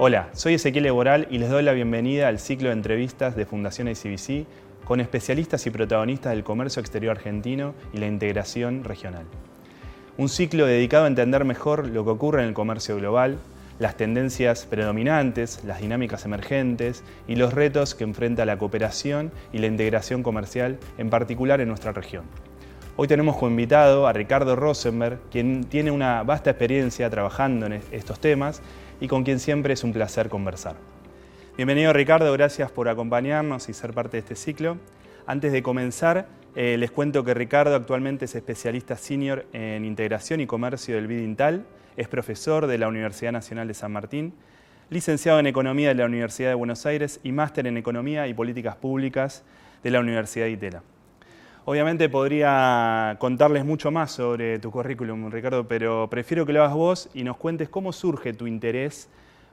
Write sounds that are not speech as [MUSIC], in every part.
Hola, soy Ezequiel Eboral y les doy la bienvenida al ciclo de entrevistas de Fundación ICBC con especialistas y protagonistas del comercio exterior argentino y la integración regional. Un ciclo dedicado a entender mejor lo que ocurre en el comercio global, las tendencias predominantes, las dinámicas emergentes y los retos que enfrenta la cooperación y la integración comercial, en particular en nuestra región. Hoy tenemos como invitado a Ricardo Rosenberg, quien tiene una vasta experiencia trabajando en estos temas y con quien siempre es un placer conversar. Bienvenido Ricardo, gracias por acompañarnos y ser parte de este ciclo. Antes de comenzar, eh, les cuento que Ricardo actualmente es especialista senior en integración y comercio del BIDINTAL, es profesor de la Universidad Nacional de San Martín, licenciado en Economía de la Universidad de Buenos Aires y máster en Economía y Políticas Públicas de la Universidad de Itela. Obviamente podría contarles mucho más sobre tu currículum, Ricardo, pero prefiero que lo hagas vos y nos cuentes cómo surge tu interés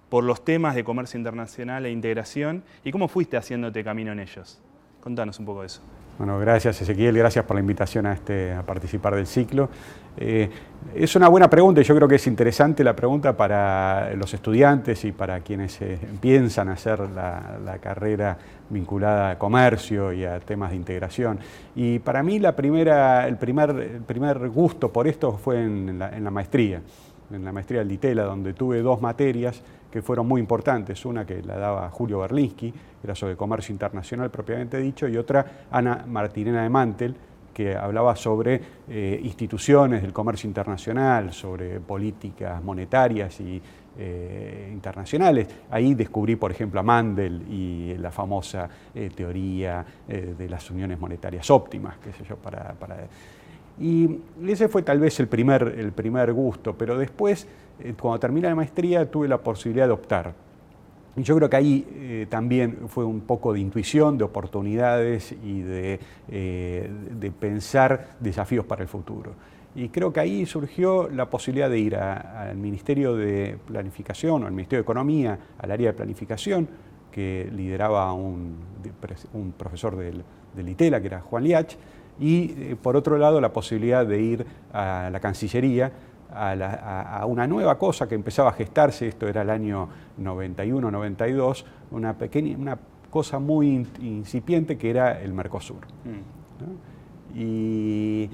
por los temas de comercio internacional e integración y cómo fuiste haciéndote camino en ellos. Contanos un poco de eso. Bueno, gracias Ezequiel, gracias por la invitación a, este, a participar del ciclo. Eh, es una buena pregunta y yo creo que es interesante la pregunta para los estudiantes y para quienes eh, piensan hacer la, carrera vinculada a comercio y a temas de integración. Y para mí la primera, el, primer, el primer gusto por esto fue en la, en la maestría, en la maestría del DITELA, donde tuve dos materias que fueron muy importantes. Una que la daba Julio Berlinski, era sobre comercio internacional propiamente dicho, y otra Ana Martinena de Mantel, que hablaba sobre eh, instituciones del comercio internacional, sobre políticas monetarias y eh, internacionales. Ahí descubrí, por ejemplo, a Mandel y la famosa eh, teoría de las uniones monetarias óptimas, qué sé yo, para y ese fue tal vez el primer, el primer gusto, pero después, eh, cuando terminé la maestría, tuve la posibilidad de optar. Y yo creo que ahí eh, también fue un poco de intuición, de oportunidades y de, eh, de, pensar desafíos para el futuro. Y creo que ahí surgió la posibilidad de ir al Ministerio de Planificación o al Ministerio de Economía, al área de planificación, que lideraba un, un profesor del, del ITELA, que era Juan Liach, y eh, por otro lado la posibilidad de ir a la Cancillería, a, una nueva cosa que empezaba a gestarse, esto era el año 91-92, una, pequeña, una cosa muy incipiente que era el Mercosur. Mm. Y,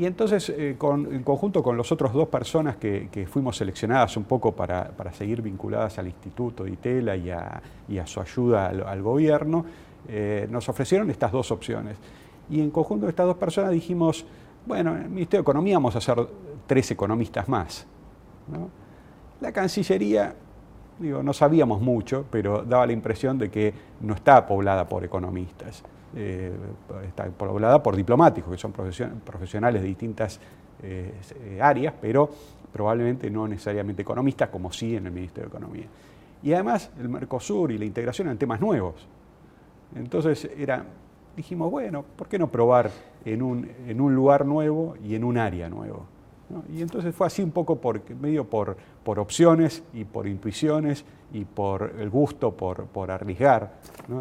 entonces, eh, en conjunto con las otras dos personas que, fuimos seleccionadas un poco para, seguir vinculadas al Instituto de Itela y a, su ayuda al, gobierno, eh, nos ofrecieron estas dos opciones. Y en conjunto de estas dos personas dijimos, bueno, en el Ministerio de Economía vamos a ser tres economistas más. La Cancillería, digo, no sabíamos mucho, pero daba la impresión de que no está poblada por economistas, eh, está poblada por diplomáticos, que son profesionales de distintas eh, áreas, pero probablemente no necesariamente economistas, como sí en el Ministerio de Economía. Y además el Mercosur y la integración eran temas nuevos. Entonces era dijimos, bueno, ¿por qué no probar en un, en un lugar nuevo y en un área nuevo? Y entonces fue así un poco medio por, por opciones y por intuiciones y por el gusto por, por arriesgar,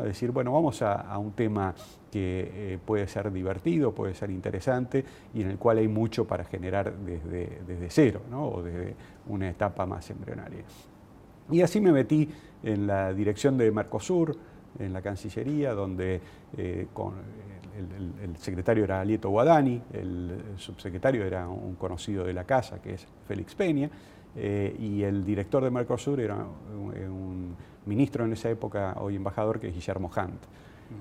decir, bueno, vamos a, un tema que eh, puede ser divertido, puede ser interesante y en el cual hay mucho para generar desde, desde cero o desde una etapa más embrionaria. Y así me metí en la dirección de Mercosur, en la Cancillería, donde eh, con el, secretario era Alieto Guadani, el, subsecretario era un conocido de la casa, que es Félix Peña, eh, y el director de Mercosur era un, ministro en esa época, hoy embajador, que es Guillermo Hunt.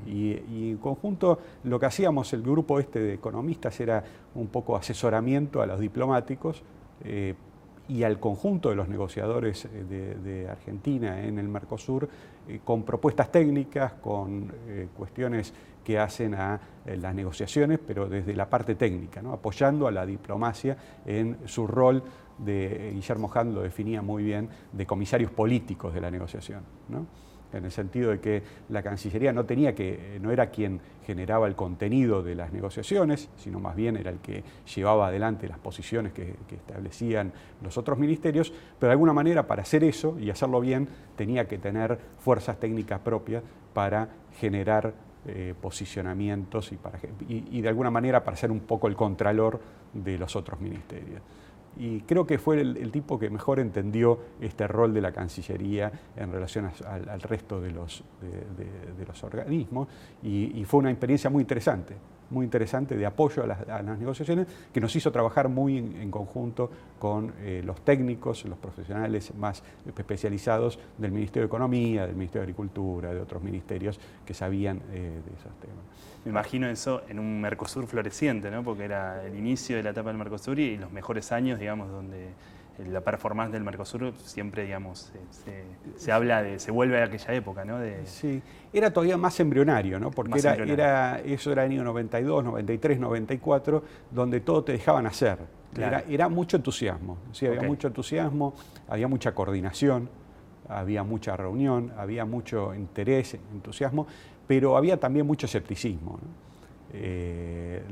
Y, en conjunto lo que hacíamos el grupo este de economistas era un poco asesoramiento a los diplomáticos eh, y al conjunto de los negociadores eh, de, Argentina en el Mercosur eh, con propuestas técnicas, con eh, cuestiones que hacen a las negociaciones, pero desde la parte técnica, apoyando a la diplomacia en su rol de, Guillermo Hand lo definía muy bien, de comisarios políticos de la negociación. ¿no? En el sentido de que la Cancillería no tenía que, no era quien generaba el contenido de las negociaciones, sino más bien era el que llevaba adelante las posiciones que, establecían los otros ministerios, pero de alguna manera para hacer eso y hacerlo bien tenía que tener fuerzas técnicas propias para generar eh, posicionamientos y, para, y de alguna manera para ser un poco el contralor de los otros ministerios. Y creo que fue el, tipo que mejor entendió este rol de la Cancillería en relación al, resto de los, de, los organismos y, fue una experiencia muy interesante muy interesante de apoyo a las, negociaciones que nos hizo trabajar muy en, conjunto con eh, los técnicos, los profesionales más especializados del Ministerio de Economía, del Ministerio de Agricultura, de otros ministerios que sabían eh, de esos temas. Me imagino eso en un Mercosur floreciente, ¿no? porque era el inicio de la etapa del Mercosur y los mejores años, digamos, donde la performance del Mercosur siempre, digamos, se, habla de, se vuelve a aquella época, ¿no? De... Sí, era todavía más embrionario, ¿no? Porque era, era, eso era el año 92, 93, 94, donde todo te dejaban hacer. Era, mucho entusiasmo, sí, había mucho entusiasmo, había mucha coordinación, había mucha reunión, había mucho interés, entusiasmo, pero había también mucho escepticismo. Eh,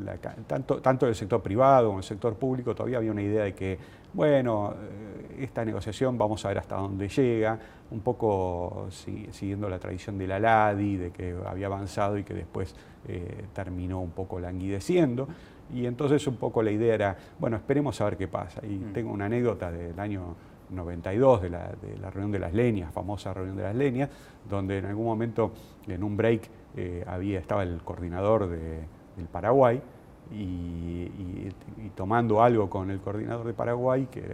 tanto, tanto del sector privado como del sector público todavía había una idea de que, bueno, eh, esta negociación vamos a ver hasta dónde llega, un poco siguiendo la tradición de la LADI, de que había avanzado y que después eh, terminó un poco languideciendo. Y entonces un poco la idea era, bueno, esperemos a ver qué pasa. Y mm. tengo una anécdota del año 92 de la, la reunión de las leñas, famosa reunión de las leñas, donde en algún momento, en un break, eh, había, estaba el coordinador del Paraguay y, tomando algo con el coordinador de Paraguay que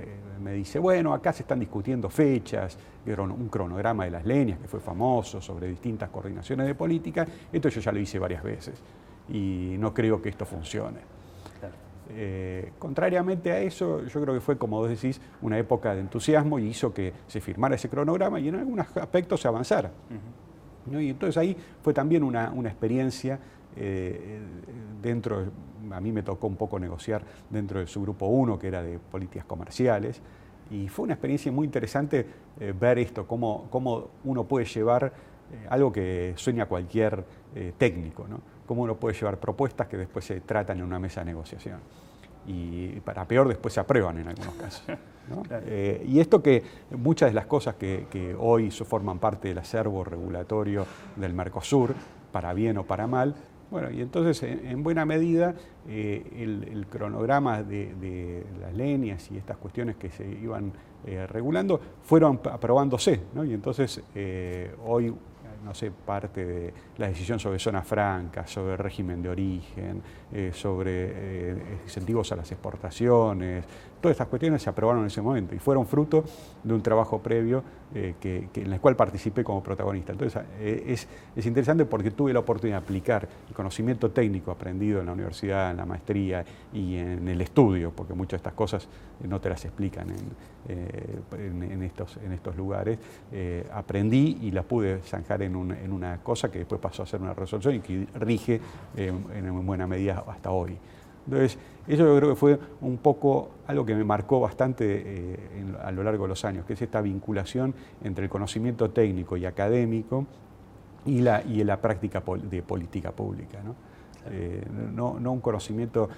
me dice, bueno, acá se están discutiendo fechas, un cronograma de las leñas que fue famoso sobre distintas coordinaciones de política, esto yo ya lo hice varias veces y no creo que esto funcione. Eh, contrariamente a eso, yo creo que fue, como vos decís, una época de entusiasmo y hizo que se firmara ese cronograma y en algunos aspectos se avanzara. Y entonces ahí fue también una, experiencia eh, dentro, a mí me tocó un poco negociar dentro de su grupo 1, que era de políticas comerciales, y fue una experiencia muy interesante eh, ver esto, cómo, cómo, uno puede llevar algo que sueña cualquier técnico, ¿no? Cómo uno puede llevar propuestas que después se tratan en una mesa de negociación y para peor después se aprueban en algunos casos. [LAUGHS] Eh, y esto que muchas de las cosas que, hoy forman parte del acervo regulatorio del Mercosur, para bien o para mal, bueno, y entonces en, buena medida eh, el, cronograma de, las líneas y estas cuestiones que se iban eh, regulando fueron aprobándose, ¿no? y entonces hoy no sé, parte de la decisión sobre zona franca, sobre régimen de origen, eh, sobre eh, incentivos a las exportaciones. Todas estas cuestiones se aprobaron en ese momento y fueron fruto de un trabajo previo eh, en el cual participé como protagonista. Entonces es, es, interesante porque tuve la oportunidad de aplicar el conocimiento técnico aprendido en la universidad, en la maestría y en el estudio, porque muchas de estas cosas no te las explican en, estos, en estos lugares. aprendí y las pude zanjar en en, una cosa que después pasó a ser una resolución y que rige eh, en buena medida hasta hoy. Entonces, eso yo creo que fue un poco algo que me marcó bastante eh, a lo largo de los años, que es esta vinculación entre el conocimiento técnico y académico y la, y la práctica de política pública. ¿no? Eh, no, un conocimiento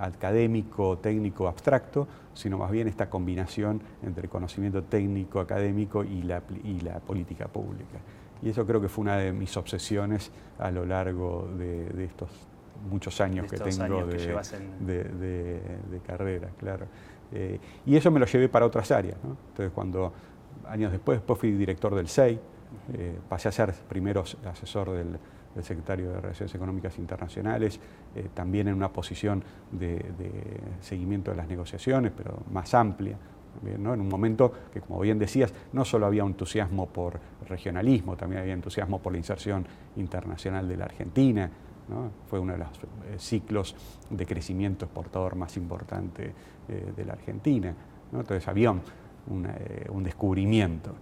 académico, técnico, abstracto, sino más bien esta combinación entre el conocimiento técnico, académico y la, y la política pública. Y eso creo que fue una de mis obsesiones a lo largo de, estos muchos años que tengo de, carrera, claro. Eh, y eso me lo llevé para otras áreas. Entonces, cuando años después, después fui director del SEI, eh, pasé a ser primero asesor del, secretario de Relaciones Económicas Internacionales, eh, también en una posición de, seguimiento de las negociaciones, pero más amplia, en un momento que, como bien decías, no solo había entusiasmo por regionalismo, también había entusiasmo por la inserción internacional de la Argentina. Fue uno de los eh, ciclos de crecimiento exportador más importante eh, de la Argentina. Entonces había un, eh, descubrimiento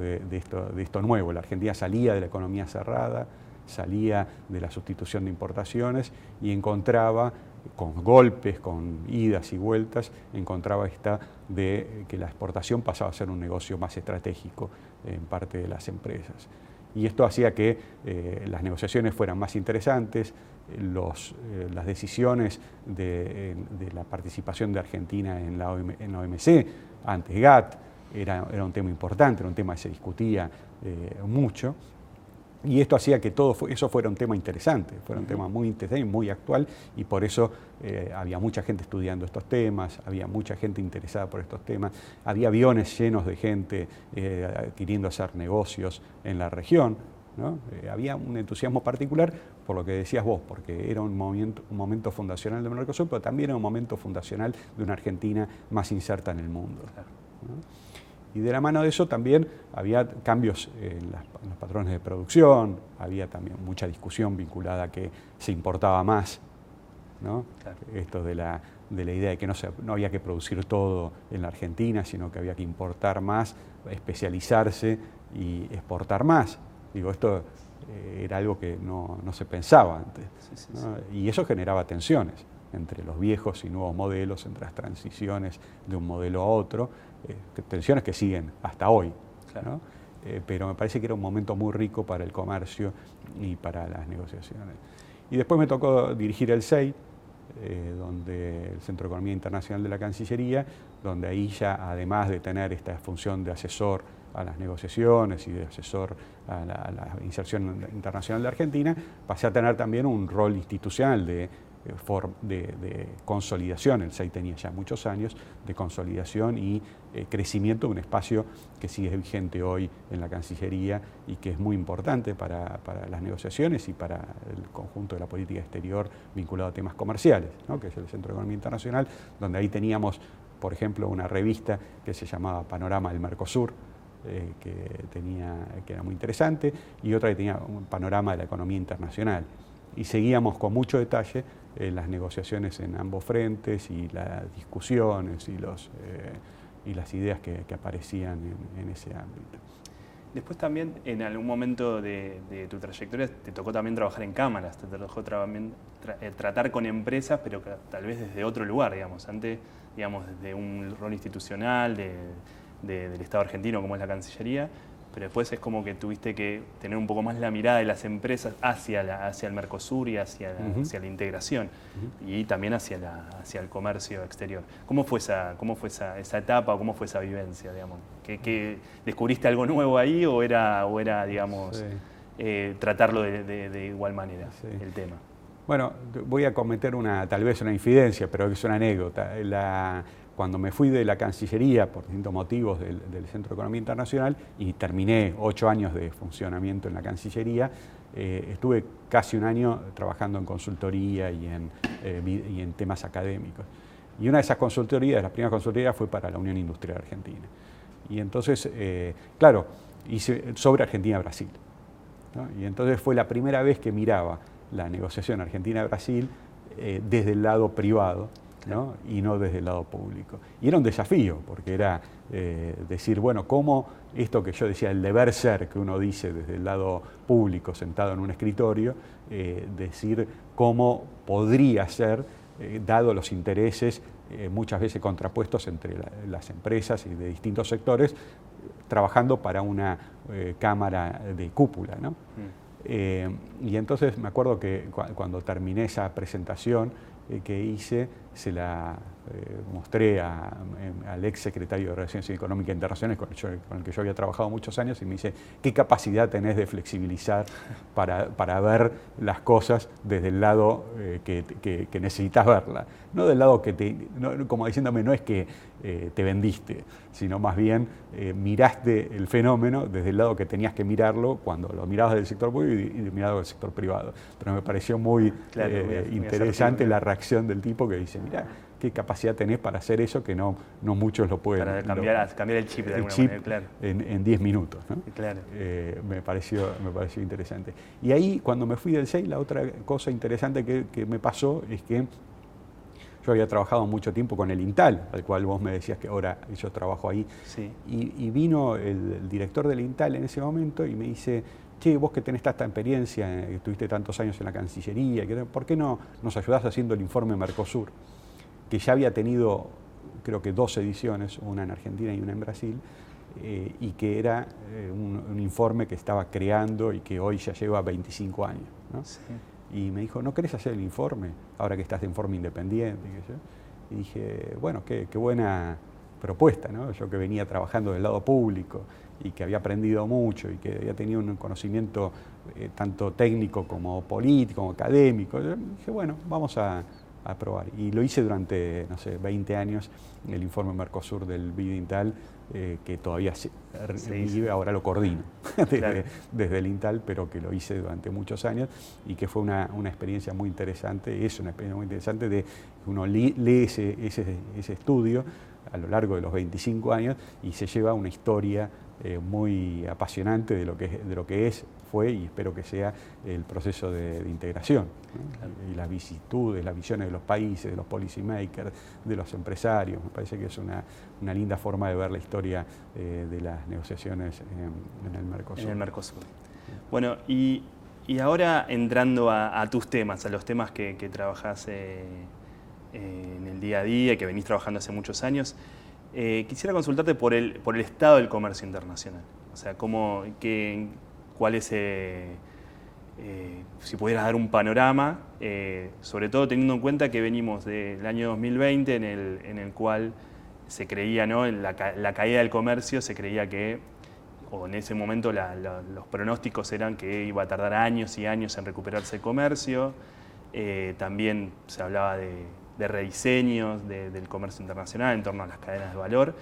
de, esto, de esto nuevo. La Argentina salía de la economía cerrada, salía de la sustitución de importaciones y encontraba con golpes, con idas y vueltas, encontraba esta de que la exportación pasaba a ser un negocio más estratégico en parte de las empresas. Y esto hacía que eh, las negociaciones fueran más interesantes, los, eh, las decisiones de, la participación de Argentina en la, OMC, antes GATT, era, era, un tema importante, era un tema que se discutía eh, mucho. Y esto hacía que todo eso fuera un tema interesante, fuera un tema muy interesante y muy actual, y por eso eh, había mucha gente estudiando estos temas, había mucha gente interesada por estos temas, había aviones llenos de gente eh, queriendo hacer negocios en la región. Eh, había un entusiasmo particular por lo que decías vos, porque era un momento, un momento fundacional de Mercosur, pero también era un momento fundacional de una Argentina más inserta en el mundo. Y de la mano de eso también había cambios en, los patrones de producción, había también mucha discusión vinculada a que se importaba más, ¿no? esto de la, de la idea de que no, se, no había que producir todo en la Argentina, sino que había que importar más, especializarse y exportar más. Digo, esto eh, era algo que no, no se pensaba antes. Y eso generaba tensiones entre los viejos y nuevos modelos, entre las transiciones de un modelo a otro, eh, tensiones que siguen hasta hoy. Eh, pero me parece que era un momento muy rico para el comercio y para las negociaciones. Y después me tocó dirigir el SEI, eh, donde el Centro de Economía Internacional de la Cancillería, donde ahí ya, además de tener esta función de asesor a las negociaciones y de asesor a la inserción internacional de Argentina, pasé a tener también un rol institucional de de, consolidación, el SEI tenía ya muchos años, de consolidación y eh, crecimiento de un espacio que sigue vigente hoy en la Cancillería y que es muy importante para, las negociaciones y para el conjunto de la política exterior vinculado a temas comerciales, que es el Centro de Economía Internacional, donde ahí teníamos, por ejemplo, una revista que se llamaba Panorama del Mercosur, eh, que, tenía, que era muy interesante, y otra que tenía un panorama de la economía internacional. Y seguíamos con mucho detalle eh, las negociaciones en ambos frentes y las discusiones y, los, eh, y las ideas que, aparecían en, ese ámbito. Después también, en algún momento de, tu trayectoria, te tocó también trabajar en cámaras, te tocó también eh, tratar con empresas, pero tal vez desde otro lugar, digamos, antes, digamos, desde un rol institucional del Estado argentino, como es la Cancillería, pero después es como que tuviste que tener un poco más la mirada de las empresas hacia, la, hacia el Mercosur y hacia la, hacia la integración y también hacia, la, hacia el comercio exterior. ¿Cómo fue esa, cómo fue esa, esa etapa o cómo fue esa vivencia, digamos? ¿Que, descubriste algo nuevo ahí o era, o era digamos, eh, tratarlo de, igual manera, el tema? Bueno, voy a cometer una, tal vez una infidencia, pero es una anécdota. La, cuando me fui de la Cancillería por distintos motivos del, Centro de Economía Internacional y terminé ocho años de funcionamiento en la Cancillería, eh, estuve casi un año trabajando en consultoría y en, eh, y en, temas académicos. Y una de esas consultorías, las primeras consultorías, fue para la Unión Industrial Argentina. Y entonces, eh, claro, hice sobre Argentina-Brasil. Y entonces fue la primera vez que miraba la negociación Argentina-Brasil desde el lado privado y no desde el lado público. Y era un desafío, porque era eh, decir, bueno, ¿cómo esto que yo decía, el deber ser que uno dice desde el lado público sentado en un escritorio, eh, decir cómo podría ser, eh, dado los intereses muchas veces contrapuestos entre las empresas y de distintos sectores, trabajando para una cámara de cúpula. Mm. y entonces me acuerdo que cuando terminé esa presentación, que hice, se la eh, mostré al ex secretario de Relaciones Económicas Internacionales con, el que yo había trabajado muchos años y me dice, ¿qué capacidad tenés de flexibilizar para, para ver las cosas desde el lado eh, que, que, necesitas verla? No del lado que te, como diciéndome, no es que eh, te vendiste, sino más bien miraste el fenómeno desde el lado que tenías que mirarlo cuando lo mirabas del sector público y, y mirado del sector privado. Pero me pareció muy interesante la reacción del tipo que dice, mira, qué capacidad tenés para hacer eso que no, no muchos lo pueden. Para cambiar, cambiar el chip de alguna manera, claro. En 10 minutos. ¿no? Claro. Eh, me, pareció, me pareció interesante. Y ahí, cuando me fui del 6, la otra cosa interesante que, que me pasó es que yo había trabajado mucho tiempo con el INTAL, al cual vos me decías que ahora yo trabajo ahí. Sí. Y, vino el, director del INTAL en ese momento y me dice, che, vos que tenés tanta experiencia, que estuviste tantos años en la Cancillería, ¿por qué no nos ayudás haciendo el informe Mercosur? Que ya había tenido creo que dos ediciones, una en Argentina y una en Brasil, eh, y que era eh, un, informe que estaba creando y que hoy ya lleva 25 años. Y me dijo, ¿no querés hacer el informe ahora que estás de forma independiente? Y dije, bueno, qué, buena propuesta, ¿no? yo que venía trabajando del lado público y que había aprendido mucho y que había tenido un conocimiento eh, tanto técnico como político, como académico. dije, bueno, vamos a, a probar. Y lo hice durante, no sé, 20 años, el informe Mercosur del BIDINTAL, eh, que todavía se, vive, ahora lo coordino [LAUGHS] desde, el INTAL, pero que lo hice durante muchos años y que fue una, una experiencia muy interesante, es una experiencia muy interesante de uno lee, ese, ese, ese estudio a lo largo de los 25 años y se lleva una historia eh, muy apasionante de lo, que, de lo que es, fue y espero que sea el proceso de, integración. Y las vicisitudes, las visiones de los países, de los policymakers, de los empresarios. Me parece que es una, una linda forma de ver la historia eh, de las negociaciones en, el Mercosur. En el Mercosur. Bueno, y, y ahora entrando a, tus temas, a los temas que, que trabajas eh, en el día a día y que venís trabajando hace muchos años. Eh, quisiera consultarte por el, por el estado del comercio internacional. O sea, cómo, qué, cuál es, eh, eh, si pudieras dar un panorama, sobre todo teniendo en cuenta que venimos del año 2020 en el, en el cual se creía, ¿no? En la, caída del comercio se creía que, o en ese momento los pronósticos eran que iba a tardar años y años en recuperarse el comercio. también se hablaba de de rediseños del comercio internacional en torno a las cadenas de valor.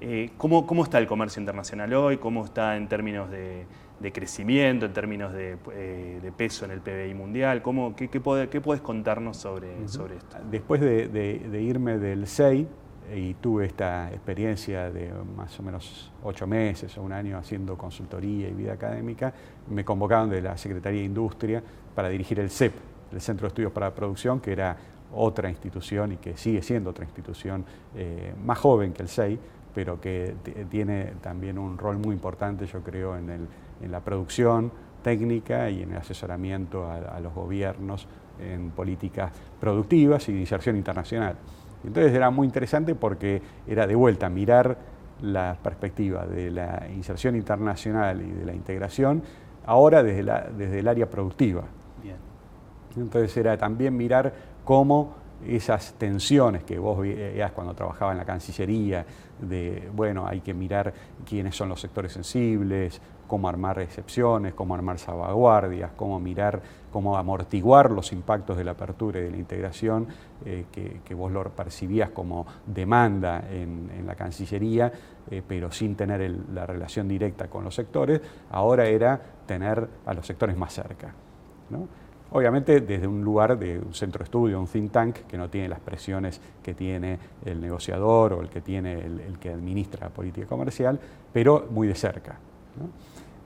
Eh, ¿cómo, ¿cómo, está el comercio internacional hoy? ¿Cómo está en términos de, crecimiento, en términos eh, de, peso en el PBI mundial? ¿Cómo, qué, qué, puedes contarnos sobre, sobre esto? Después de, irme del SEI, y tuve esta experiencia de más o menos ocho meses o un año haciendo consultoría y vida académica, me convocaron de la Secretaría de Industria para dirigir el CEP, el Centro de Estudios para la Producción, que era otra institución y que sigue siendo otra institución eh, más joven que el SEI, pero que tiene también un rol muy importante, yo creo, en, la producción técnica y en el asesoramiento a, los gobiernos en políticas productivas y de inserción internacional. Entonces era muy interesante porque era de vuelta mirar la perspectiva de la inserción internacional y de la integración, ahora desde, la, desde el área productiva. Entonces era también mirar cómo esas tensiones que vos veías cuando trabajaba en la Cancillería, de, bueno, hay que mirar quiénes son los sectores sensibles, cómo armar excepciones, cómo armar salvaguardias, cómo mirar, cómo amortiguar los impactos de la apertura y de la integración, eh, que, vos lo percibías como demanda en, la Cancillería, eh, pero sin tener la relación directa con los sectores, ahora era tener a los sectores más cerca. ¿no? Obviamente desde un lugar de un centro de estudio, un think tank, que no tiene las presiones que tiene el negociador o el que tiene el, que administra la política comercial, pero muy de cerca.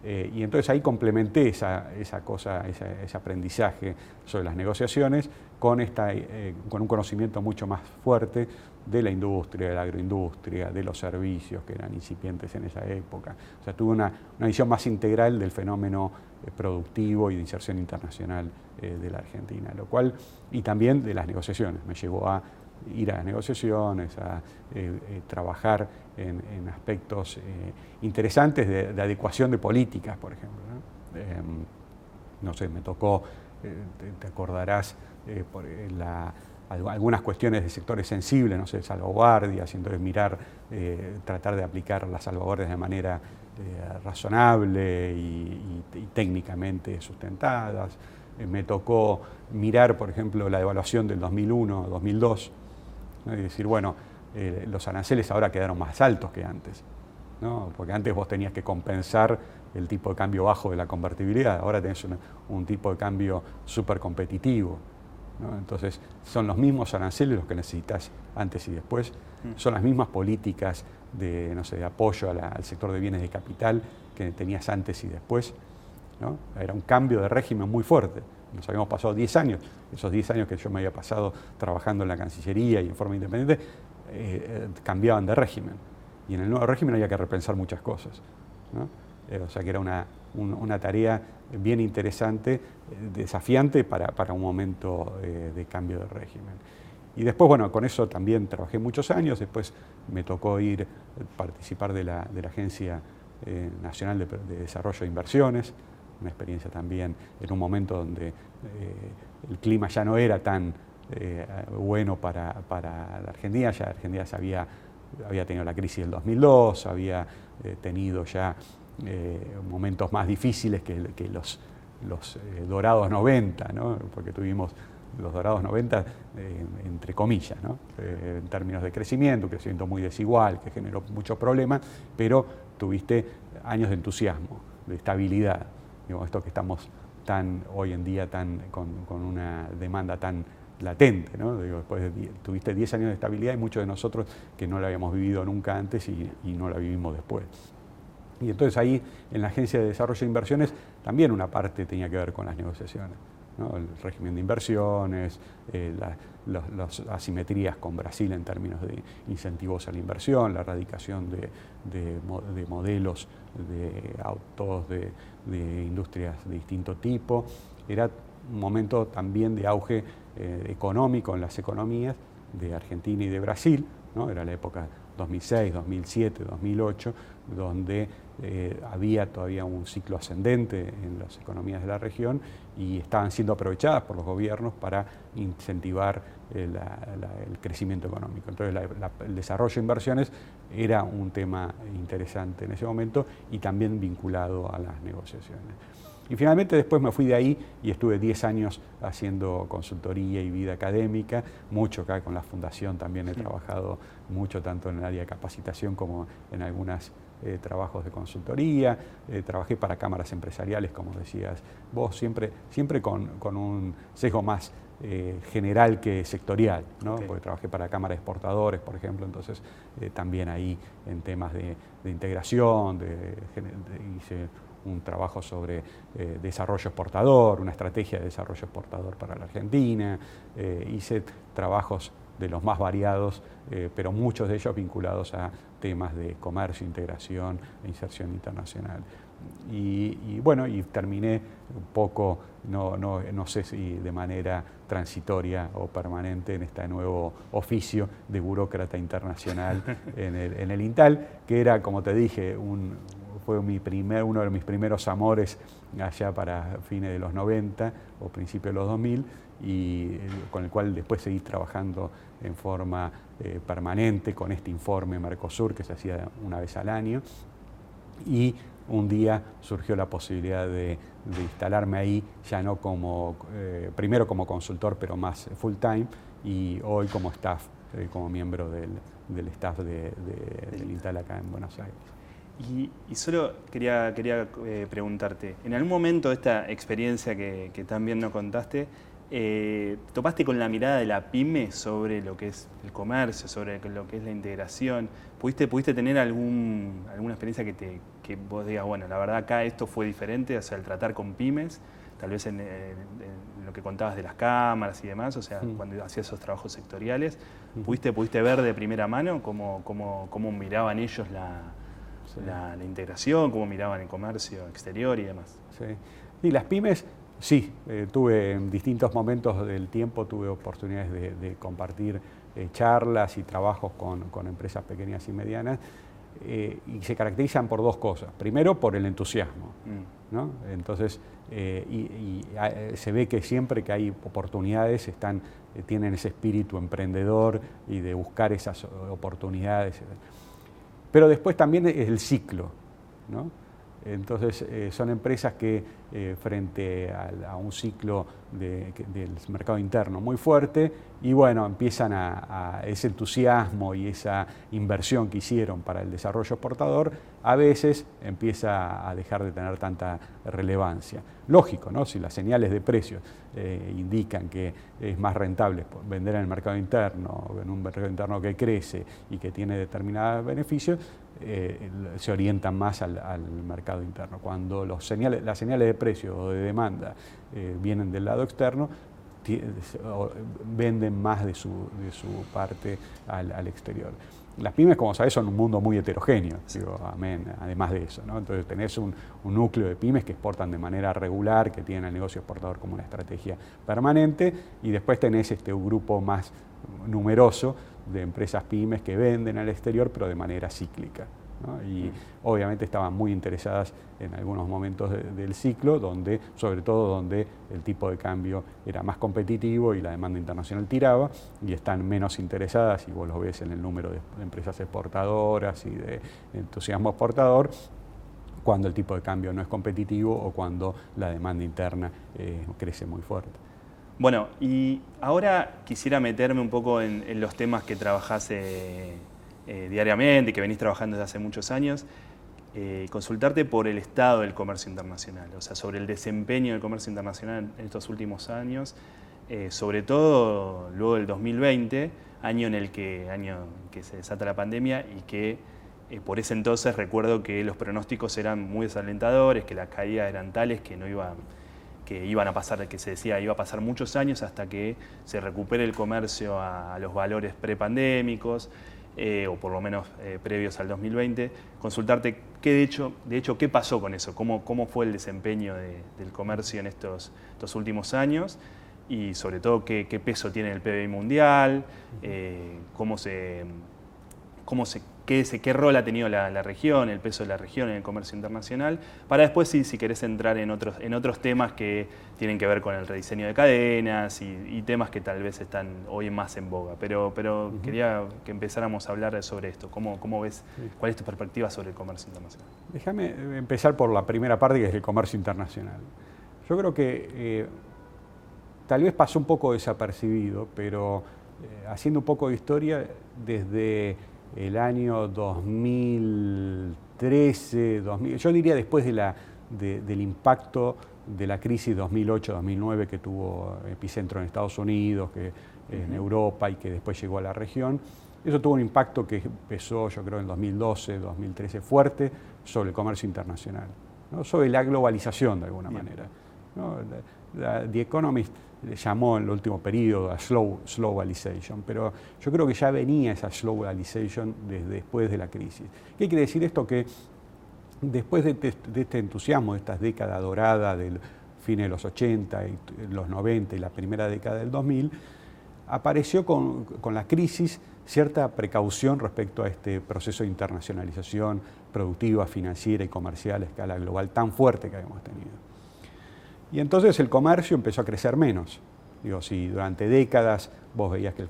Eh, y entonces ahí complementé esa, esa cosa, ese aprendizaje sobre las negociaciones con, esta, eh, con un conocimiento mucho más fuerte de la industria, de la agroindustria, de los servicios que eran incipientes en esa época. O sea, tuve una, visión más integral del fenómeno eh, productivo y de inserción internacional de la Argentina, lo cual, y también de las negociaciones, me llevó a ir a las negociaciones, a trabajar en, aspectos interesantes de, adecuación de políticas, por ejemplo. ¿no? Em, sé, me tocó, te, acordarás, eh, eh, algunas cuestiones de sectores sensibles, no sé, salvaguardias, y entonces mirar, eh, tratar de aplicar las salvaguardias de manera razonable y, técnicamente sustentadas. me tocó mirar, por ejemplo, la evaluación del 2001-2002 y decir, bueno, los aranceles ahora quedaron más altos que antes, ¿no? porque antes vos tenías que compensar el tipo de cambio bajo de la convertibilidad, ahora tenés un tipo de cambio súper competitivo. Entonces, son los mismos aranceles los que necesitas antes y después, mm. son las mismas políticas de, no sé, de apoyo al sector de bienes de capital que tenías antes y después. ¿no? Era un cambio de régimen muy fuerte. Nos habíamos pasado 10 años, esos 10 años que yo me había pasado trabajando en la Cancillería y en forma independiente, eh, eh, cambiaban de régimen. Y en el nuevo régimen había que repensar muchas cosas. Eh, o sea que era una, una tarea bien interesante, eh, desafiante para, un momento eh, de cambio de régimen. Y después, bueno, con eso también trabajé muchos años, después me tocó ir, participar de la, de la Agencia eh, Nacional de, Desarrollo de Inversiones, una experiencia también en un momento donde el clima ya no era tan bueno para, para, la Argentina, ya Argentina se había había tenido la crisis del 2002, había tenido ya momentos más difíciles que, los, los dorados 90, ¿no? porque tuvimos los dorados 90, entre comillas, en términos de crecimiento, un crecimiento muy desigual, que generó muchos problemas, pero tuviste años de entusiasmo, de estabilidad. Esto que estamos tan hoy en día tan, con, una demanda tan latente. tuviste 10 años de estabilidad y muchos de nosotros que no la habíamos vivido nunca antes y no la vivimos después. Y entonces ahí en la Agencia de Desarrollo de Inversiones también una parte tenía que ver con las negociaciones el régimen de inversiones, eh, las asimetrías con Brasil en términos de incentivos a la inversión, la erradicación de, modelos de autos de, industrias de distinto tipo. Era un momento también de auge eh, económico en las economías de Argentina y de Brasil, ¿no? era la época 2006, 2007, 2008, donde eh, había todavía un ciclo ascendente en las economías de la región y estaban siendo aprovechadas por los gobiernos para incentivar eh, el crecimiento económico. Entonces el desarrollo de inversiones era un tema interesante en ese momento y también vinculado a las negociaciones. Y finalmente después me fui de ahí y estuve 10 años haciendo consultoría y vida académica, mucho acá con la fundación también he trabajado mucho tanto en el área de capacitación como en algunos eh, trabajos de consultoría, eh, trabajé para cámaras empresariales, como decías vos, siempre, siempre con, un sesgo más eh, general que sectorial, ¿no? porque trabajé para cámaras de exportadores, por ejemplo, entonces también ahí en temas de, integración, de, hice un trabajo sobre eh, desarrollo exportador, una estrategia de desarrollo exportador para la Argentina, hice trabajos de los más variados, eh, pero muchos de ellos vinculados a temas de comercio, integración e inserción internacional. Y, bueno, y terminé un poco, no, no, no, sé si de manera transitoria o permanente en este nuevo oficio de burócrata internacional [LAUGHS] en el, en el INTAL, que era, como te dije, un, fue mi primer, uno de mis primeros amores allá para fines de los 90 o principios de los 2000 y eh, con el cual después seguí trabajando en forma eh, permanente con este informe Mercosur que se hacía una vez al año y un día surgió la posibilidad de, instalarme ahí, ya no como, eh, primero como consultor, pero más full time, y hoy como staff, como miembro del, staff de, del Intal acá en Buenos Aires. Y, solo quería, quería eh, preguntarte, en algún momento de esta experiencia que, también nos contaste, eh, ¿topaste con la mirada de la pyme sobre lo que es el comercio, sobre lo que es la integración? ¿Pudiste, pudiste tener algún, alguna experiencia que, te, que vos digas, bueno, la verdad acá esto fue diferente, o sea, el tratar con pymes, tal vez en, lo que contabas de las cámaras y demás, o sea, cuando hacías esos trabajos sectoriales, ¿pudiste, ¿pudiste ver de primera mano cómo, cómo, cómo miraban ellos la la, integración, cómo miraban el comercio exterior y demás. Sí. Y las pymes, sí, eh, tuve en distintos momentos del tiempo, tuve oportunidades de, compartir eh, charlas y trabajos con, empresas pequeñas y medianas. Eh, y se caracterizan por dos cosas. Primero, por el entusiasmo. Mm. ¿no? Entonces, y, se ve que siempre que hay oportunidades están, tienen ese espíritu emprendedor y de buscar esas oportunidades. Pero después también es el ciclo. ¿no? Entonces, eh, son empresas que eh, frente a, un ciclo del mercado interno muy fuerte, y bueno, empiezan a, ese entusiasmo y esa inversión que hicieron para el desarrollo exportador, a veces empieza a dejar de tener tanta relevancia. Lógico, ¿no? Si las señales de precios eh, indican que es más rentable vender en el mercado interno, en un mercado interno que crece y que tiene determinados beneficios, eh, se orientan más al, mercado interno. Cuando los señales, las señales de precio o de demanda eh, vienen del lado externo, venden más de su, de su parte al, exterior. Las pymes, como sabes, son un mundo muy heterogéneo, además de eso. Entonces tenés un, un, núcleo de pymes que exportan de manera regular, que tienen el negocio exportador como una estrategia permanente, y después tenés este, un grupo más numeroso de empresas pymes que venden al exterior, pero de manera cíclica. y obviamente estaban muy interesadas en algunos momentos del ciclo, donde, sobre todo donde el tipo de cambio era más competitivo y la demanda internacional tiraba, y están menos interesadas, y vos lo ves en el número de empresas exportadoras y de entusiasmo exportador, cuando el tipo de cambio no es competitivo o cuando la demanda interna eh, crece muy fuerte. Bueno, y ahora quisiera meterme un poco en, los temas que trabajás eh, eh, diariamente, que venís trabajando desde hace muchos años, eh, consultarte por el estado del comercio internacional, o sea, sobre el desempeño del comercio internacional en estos últimos años, sobre todo luego del 2020, año en el que, año que se desata la pandemia y que por ese entonces recuerdo que los pronósticos eran muy desalentadores, que las caídas eran tales que no iban que iban a pasar, que se decía iba a pasar muchos años hasta que se recupere el comercio a, los valores prepandémicos. Eh, o por lo menos eh, previos al 2020, consultarte qué de hecho, de hecho qué pasó con eso, cómo, cómo fue el desempeño del comercio en estos, estos, últimos años y sobre todo qué, peso tiene el PBI mundial, eh, cómo se, cómo se qué, qué rol ha tenido la, región, el peso de la región en el comercio internacional, para después sí, si querés entrar en otros, en otros temas que tienen que ver con el rediseño de cadenas y, temas que tal vez están hoy más en boga. Pero, pero quería que empezáramos a hablar sobre esto. ¿Cómo, cómo ves, cuál es tu perspectiva sobre el comercio internacional? Déjame empezar por la primera parte, que es el comercio internacional. Yo creo que eh, tal vez pasó un poco desapercibido, pero eh, haciendo un poco de historia, desde el año 2013, 2000, yo diría después de la, del impacto de la crisis 2008-2009 que tuvo epicentro en Estados Unidos, que, en Europa y que después llegó a la región. Eso tuvo un impacto que empezó, yo creo, en 2012, 2013, fuerte sobre el comercio internacional, sobre la globalización de alguna manera. The Economist llamó en el último periodo a slow, slowalization, pero yo creo que ya venía esa slowalization desde después de la crisis. ¿Qué quiere decir esto? Que después de, este entusiasmo, de esta década dorada del fin de los 80 y los 90 y la primera década del 2000, apareció con, con la crisis cierta precaución respecto a este proceso de internacionalización productiva, financiera y comercial a escala global tan fuerte que habíamos tenido. Y entonces el comercio empezó a crecer menos. Digo, si durante décadas vos veías que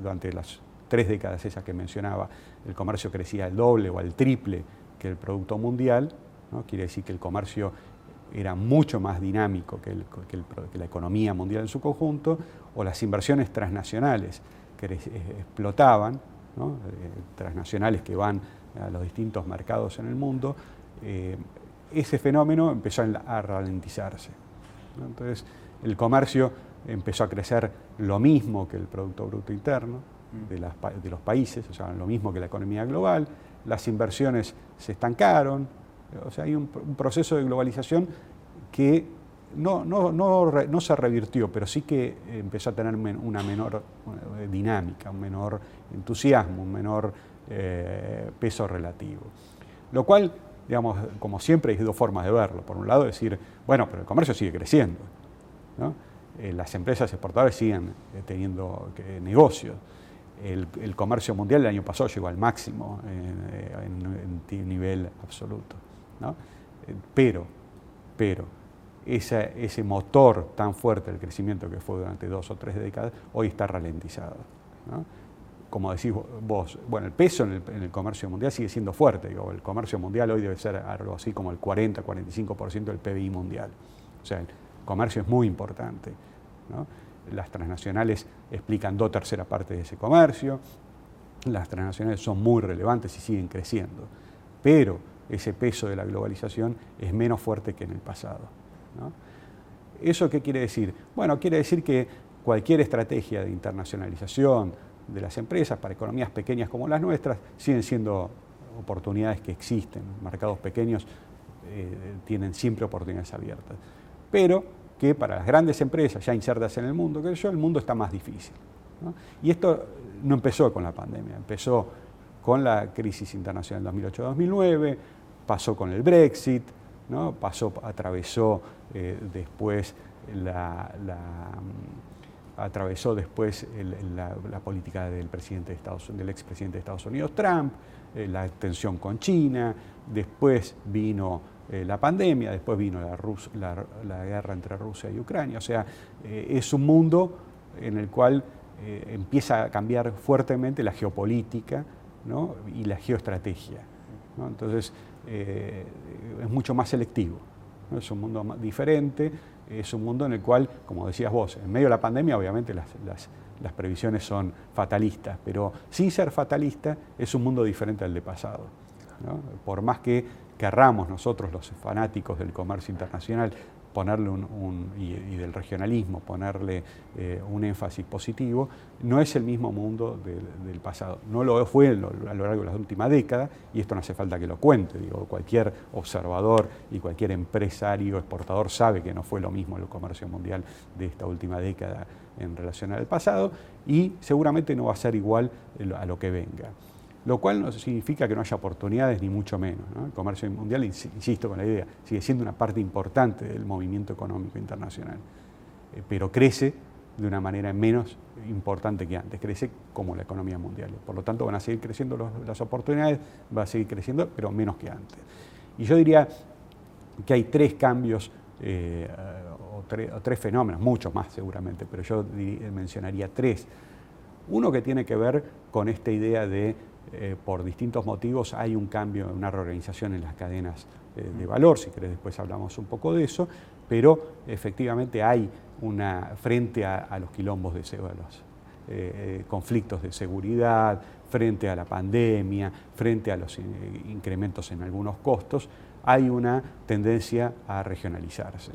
durante las tres décadas esas que mencionaba, el comercio crecía al doble o al triple que el Producto Mundial, quiere decir que el comercio era mucho más dinámico que, la economía mundial en su conjunto, o las inversiones transnacionales que explotaban, eh, transnacionales que van a los distintos mercados en el mundo, eh, ese fenómeno empezó a ralentizarse. Entonces, el comercio empezó a crecer lo mismo que el Producto Bruto Interno de, los países, o sea, lo mismo que la economía global, las inversiones se estancaron, o sea, hay un, proceso de globalización que no, no, se revirtió, pero sí que empezó a tener una menor eh, dinámica, un menor entusiasmo, un menor eh, peso relativo. Lo cual digamos, como siempre hay dos formas de verlo. Por un lado decir, bueno, pero el comercio sigue creciendo. Eh, las empresas exportadoras siguen eh, teniendo negocios. El, comercio mundial el año pasado llegó al máximo en, nivel absoluto. pero, pero ese, ese motor tan fuerte del crecimiento que fue durante dos o tres décadas, hoy está ralentizado como decís vos, bueno, el peso en el, comercio mundial sigue siendo fuerte. el comercio mundial hoy debe ser algo así como el 40-45% del PBI mundial. O sea, el comercio es muy importante. Las transnacionales explican dos terceras partes de ese comercio. Las transnacionales son muy relevantes y siguen creciendo. Pero ese peso de la globalización es menos fuerte que en el pasado. ¿Eso qué quiere decir? Bueno, quiere decir que cualquier estrategia de internacionalización, de las empresas para economías pequeñas como las nuestras siguen siendo oportunidades que existen. Mercados pequeños eh, tienen siempre oportunidades abiertas. Pero que para las grandes empresas ya insertas en el mundo, que yo, el mundo está más difícil. Y esto no empezó con la pandemia, empezó con la crisis internacional 2008-2009, pasó con el Brexit, ¿no? pasó, atravesó eh, después la atravesó después la, política del, presidente de Estados, del expresidente de Estados Unidos, Trump, eh, la tensión con China, después vino eh, la pandemia, después vino la, guerra entre Rusia y Ucrania. O sea, es un mundo en el cual empieza a cambiar fuertemente la geopolítica y la geoestrategia. Entonces, es mucho más selectivo. Es un mundo diferente, es un mundo en el cual, como decías vos, en medio de la pandemia obviamente las, previsiones son fatalistas, pero sin ser fatalista es un mundo diferente al de pasado. Por más que querramos nosotros, los fanáticos del comercio internacional, ponerle un, y, del regionalismo, ponerle eh, un énfasis positivo, no es el mismo mundo del, pasado. No lo fue a lo, largo de las últimas décadas, y esto no hace falta que lo cuente. Digo, cualquier observador y cualquier empresario exportador sabe que no fue lo mismo el comercio mundial de esta última década en relación al pasado, y seguramente no va a ser igual a lo que venga lo cual no significa que no haya oportunidades, ni mucho menos. El comercio mundial, insisto con la idea, sigue siendo una parte importante del movimiento económico internacional, eh, pero crece de una manera menos importante que antes, crece como la economía mundial. Por lo tanto, van a seguir creciendo las oportunidades, va a seguir creciendo, pero menos que antes. Y yo diría que hay tres cambios eh, o, tres fenómenos, muchos más seguramente, pero yo mencionaría tres. Uno que tiene que ver con esta idea de eh, por distintos motivos hay un cambio, una reorganización en las cadenas eh, de valor, si querés después hablamos un poco de eso, pero efectivamente hay una, frente a, los quilombos de los eh, conflictos de seguridad, frente a la pandemia, frente a los incrementos en algunos costos, hay una tendencia a regionalizarse.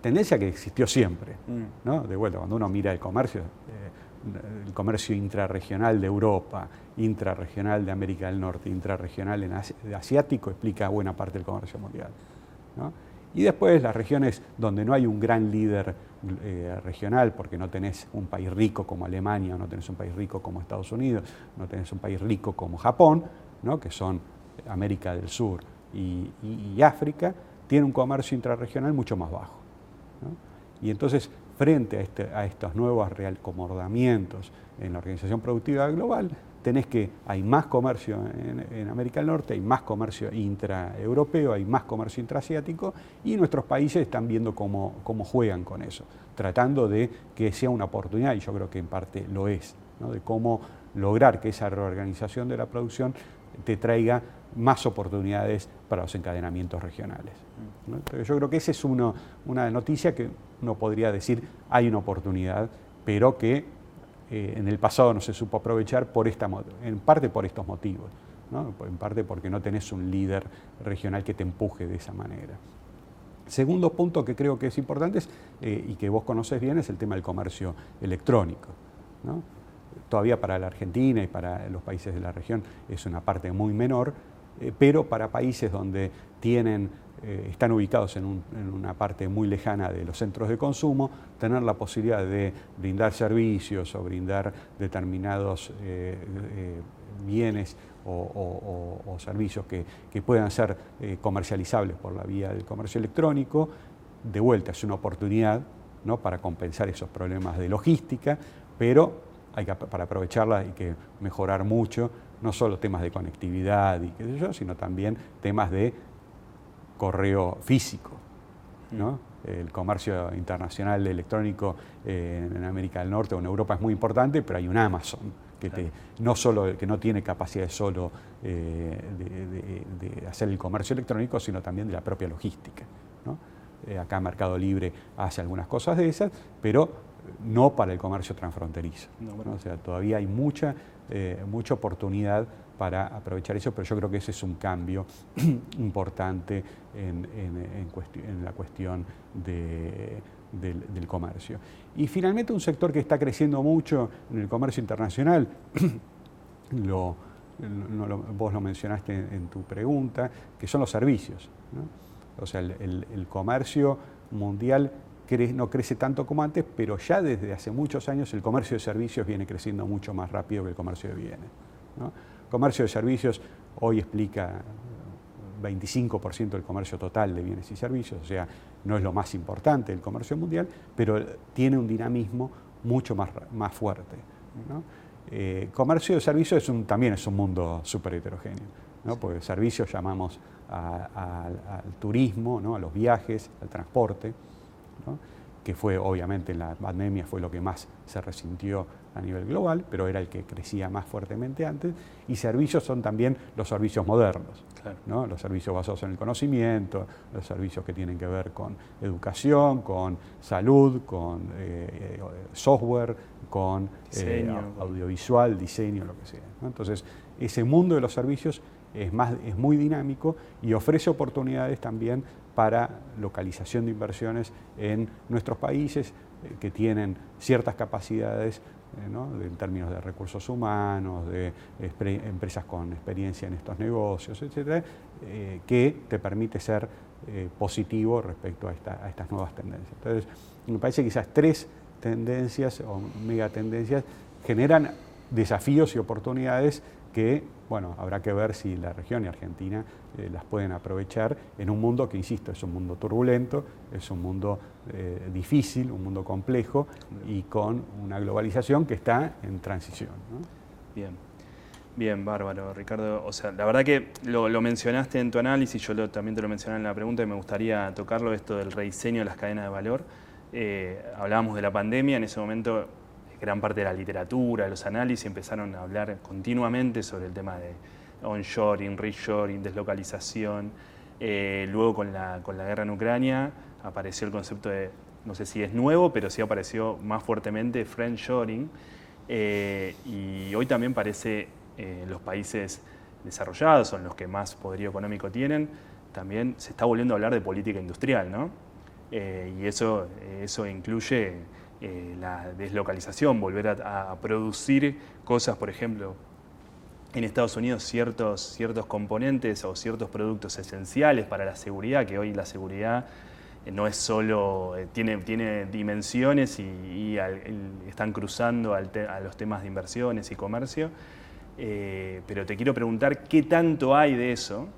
Tendencia que existió siempre, mm. ¿no? De vuelta, cuando uno mira el comercio, el comercio intrarregional de Europa, intrarregional de América del Norte, intrarregional en asiático, explica buena parte del comercio mundial. Y después las regiones donde no hay un gran líder eh, regional, porque no tenés un país rico como Alemania, no tenés un país rico como Estados Unidos, no tenés un país rico como Japón, que son América del Sur y, África, tiene un comercio intrarregional mucho más bajo. Y entonces frente a, este, a estos nuevos en la organización productiva global, tenés que hay más comercio en, América del Norte, hay más comercio intraeuropeo, hay más comercio intraasiático y nuestros países están viendo cómo, cómo, juegan con eso, tratando de que sea una oportunidad, y yo creo que en parte lo es, de cómo lograr que esa reorganización de la producción te traiga más oportunidades para los encadenamientos regionales. yo creo que esa es una noticia que uno podría decir hay una oportunidad, pero que eh, en el pasado no se supo aprovechar por esta, en parte por estos motivos, en parte porque no tenés un líder regional que te empuje de esa manera. Segundo punto que creo que es importante eh, y que vos conoces bien es el tema del comercio electrónico. Todavía para la Argentina y para los países de la región es una parte muy menor, eh, pero para países donde tienen eh, están ubicados en, una parte muy lejana de los centros de consumo, tener la posibilidad de brindar servicios o brindar determinados eh, eh, bienes o, servicios que, puedan ser comercializables por la vía del comercio electrónico, de vuelta es una oportunidad ¿no? para compensar esos problemas de logística, pero hay que, para aprovecharla hay que mejorar mucho, no solo temas de conectividad y qué sé yo, sino también temas de correo físico. ¿no? El comercio internacional electrónico eh, en América del Norte o en Europa es muy importante, pero hay un Amazon que, no, solo, que no tiene capacidad solo eh, de, hacer el comercio electrónico, sino también de la propia logística. ¿no? Eh, acá Mercado Libre hace algunas cosas de esas, pero no para el comercio transfronterizo. O sea, todavía hay mucha, mucha oportunidad para aprovechar eso, pero yo creo que ese es un cambio [CLEARS THROAT] importante en, la cuestión del, comercio. Y finalmente un sector que está creciendo mucho en el comercio internacional, [CLEARS THROAT] vos lo mencionaste en, tu pregunta, que son los servicios. O sea, el, comercio mundial no crece tanto como antes, pero ya desde hace muchos años el comercio de servicios viene creciendo mucho más rápido que el comercio de bienes. Comercio de servicios hoy explica 25% del comercio total de bienes y servicios, o sea, no es lo más importante del comercio mundial, pero tiene un dinamismo mucho más, más fuerte. comercio de servicios es un, también es un mundo súper heterogéneo, ¿no? porque servicios llamamos al turismo, ¿no? a los viajes, al transporte, que fue obviamente en la pandemia fue lo que más se resintió a nivel global, pero era el que crecía más fuertemente antes, y servicios son también los servicios modernos, ¿no? los servicios basados en el conocimiento, los servicios que tienen que ver con educación, con salud, con eh, eh, software, con eh, audiovisual, diseño, lo que sea. Entonces, ese mundo de los servicios es, más, es muy dinámico y ofrece oportunidades también para localización de inversiones en nuestros países que tienen ciertas capacidades eh, en términos de recursos humanos, de empresas con experiencia en estos negocios, etcétera, eh, que te permite ser eh, positivo respecto a, estas nuevas tendencias. Entonces, me parece que esas tres tendencias o megatendencias generan desafíos y oportunidades que, bueno, habrá que ver si la región y Argentina eh, las pueden aprovechar en un mundo que, insisto, es un mundo turbulento, es un mundo eh, difícil, un mundo complejo y con una globalización que está en transición. Bien. Bien, bárbaro, Ricardo. O sea, la verdad que lo, mencionaste en tu análisis, yo también te lo mencioné en la pregunta y me gustaría tocarlo, esto del rediseño de las cadenas de valor. Eh, hablábamos de la pandemia, en ese momento gran parte de la literatura, de los análisis, empezaron a hablar continuamente sobre el tema de onshoring, reshoring, deslocalización. Eh, luego con la, con la guerra en Ucrania apareció el concepto de, no sé si es nuevo, pero sí apareció más fuertemente friendshoring. Eh, y hoy también parece eh, los países desarrollados, son los que más poderío económico tienen, también se está volviendo a hablar de política industrial, ¿no? y eso, eso incluye eh, la deslocalización, volver a, producir cosas, por ejemplo, en Estados Unidos ciertos, ciertos componentes o ciertos productos esenciales para la seguridad, que hoy la seguridad eh, no es solo, eh, tiene, tiene dimensiones y, están cruzando a los temas de inversiones y comercio. pero te quiero preguntar qué tanto hay de eso,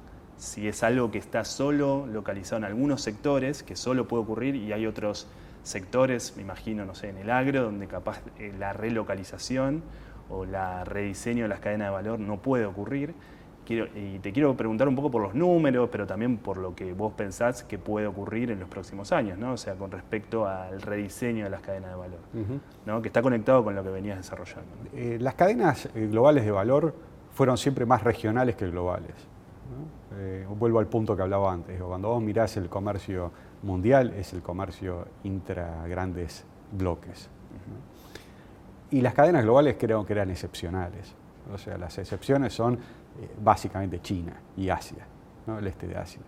si es algo que está solo localizado en algunos sectores, que solo puede ocurrir y hay otros sectores, me imagino, no sé, en el agro, donde capaz eh, la relocalización o la rediseño de las cadenas de valor no puede ocurrir. y te quiero preguntar un poco por los números, pero también por lo que vos pensás que puede ocurrir en los próximos años, ¿no? O sea, con respecto al rediseño de las cadenas de valor, ¿no? Que está conectado con lo que venías desarrollando. Eh, las cadenas eh, globales de valor fueron siempre más regionales que globales. vuelvo al punto que hablaba antes. Cuando vos mirás el comercio mundial es el comercio intra grandes bloques. Y las cadenas globales creo que eran excepcionales. O sea, las excepciones son eh, básicamente China y Asia, el este de Asia.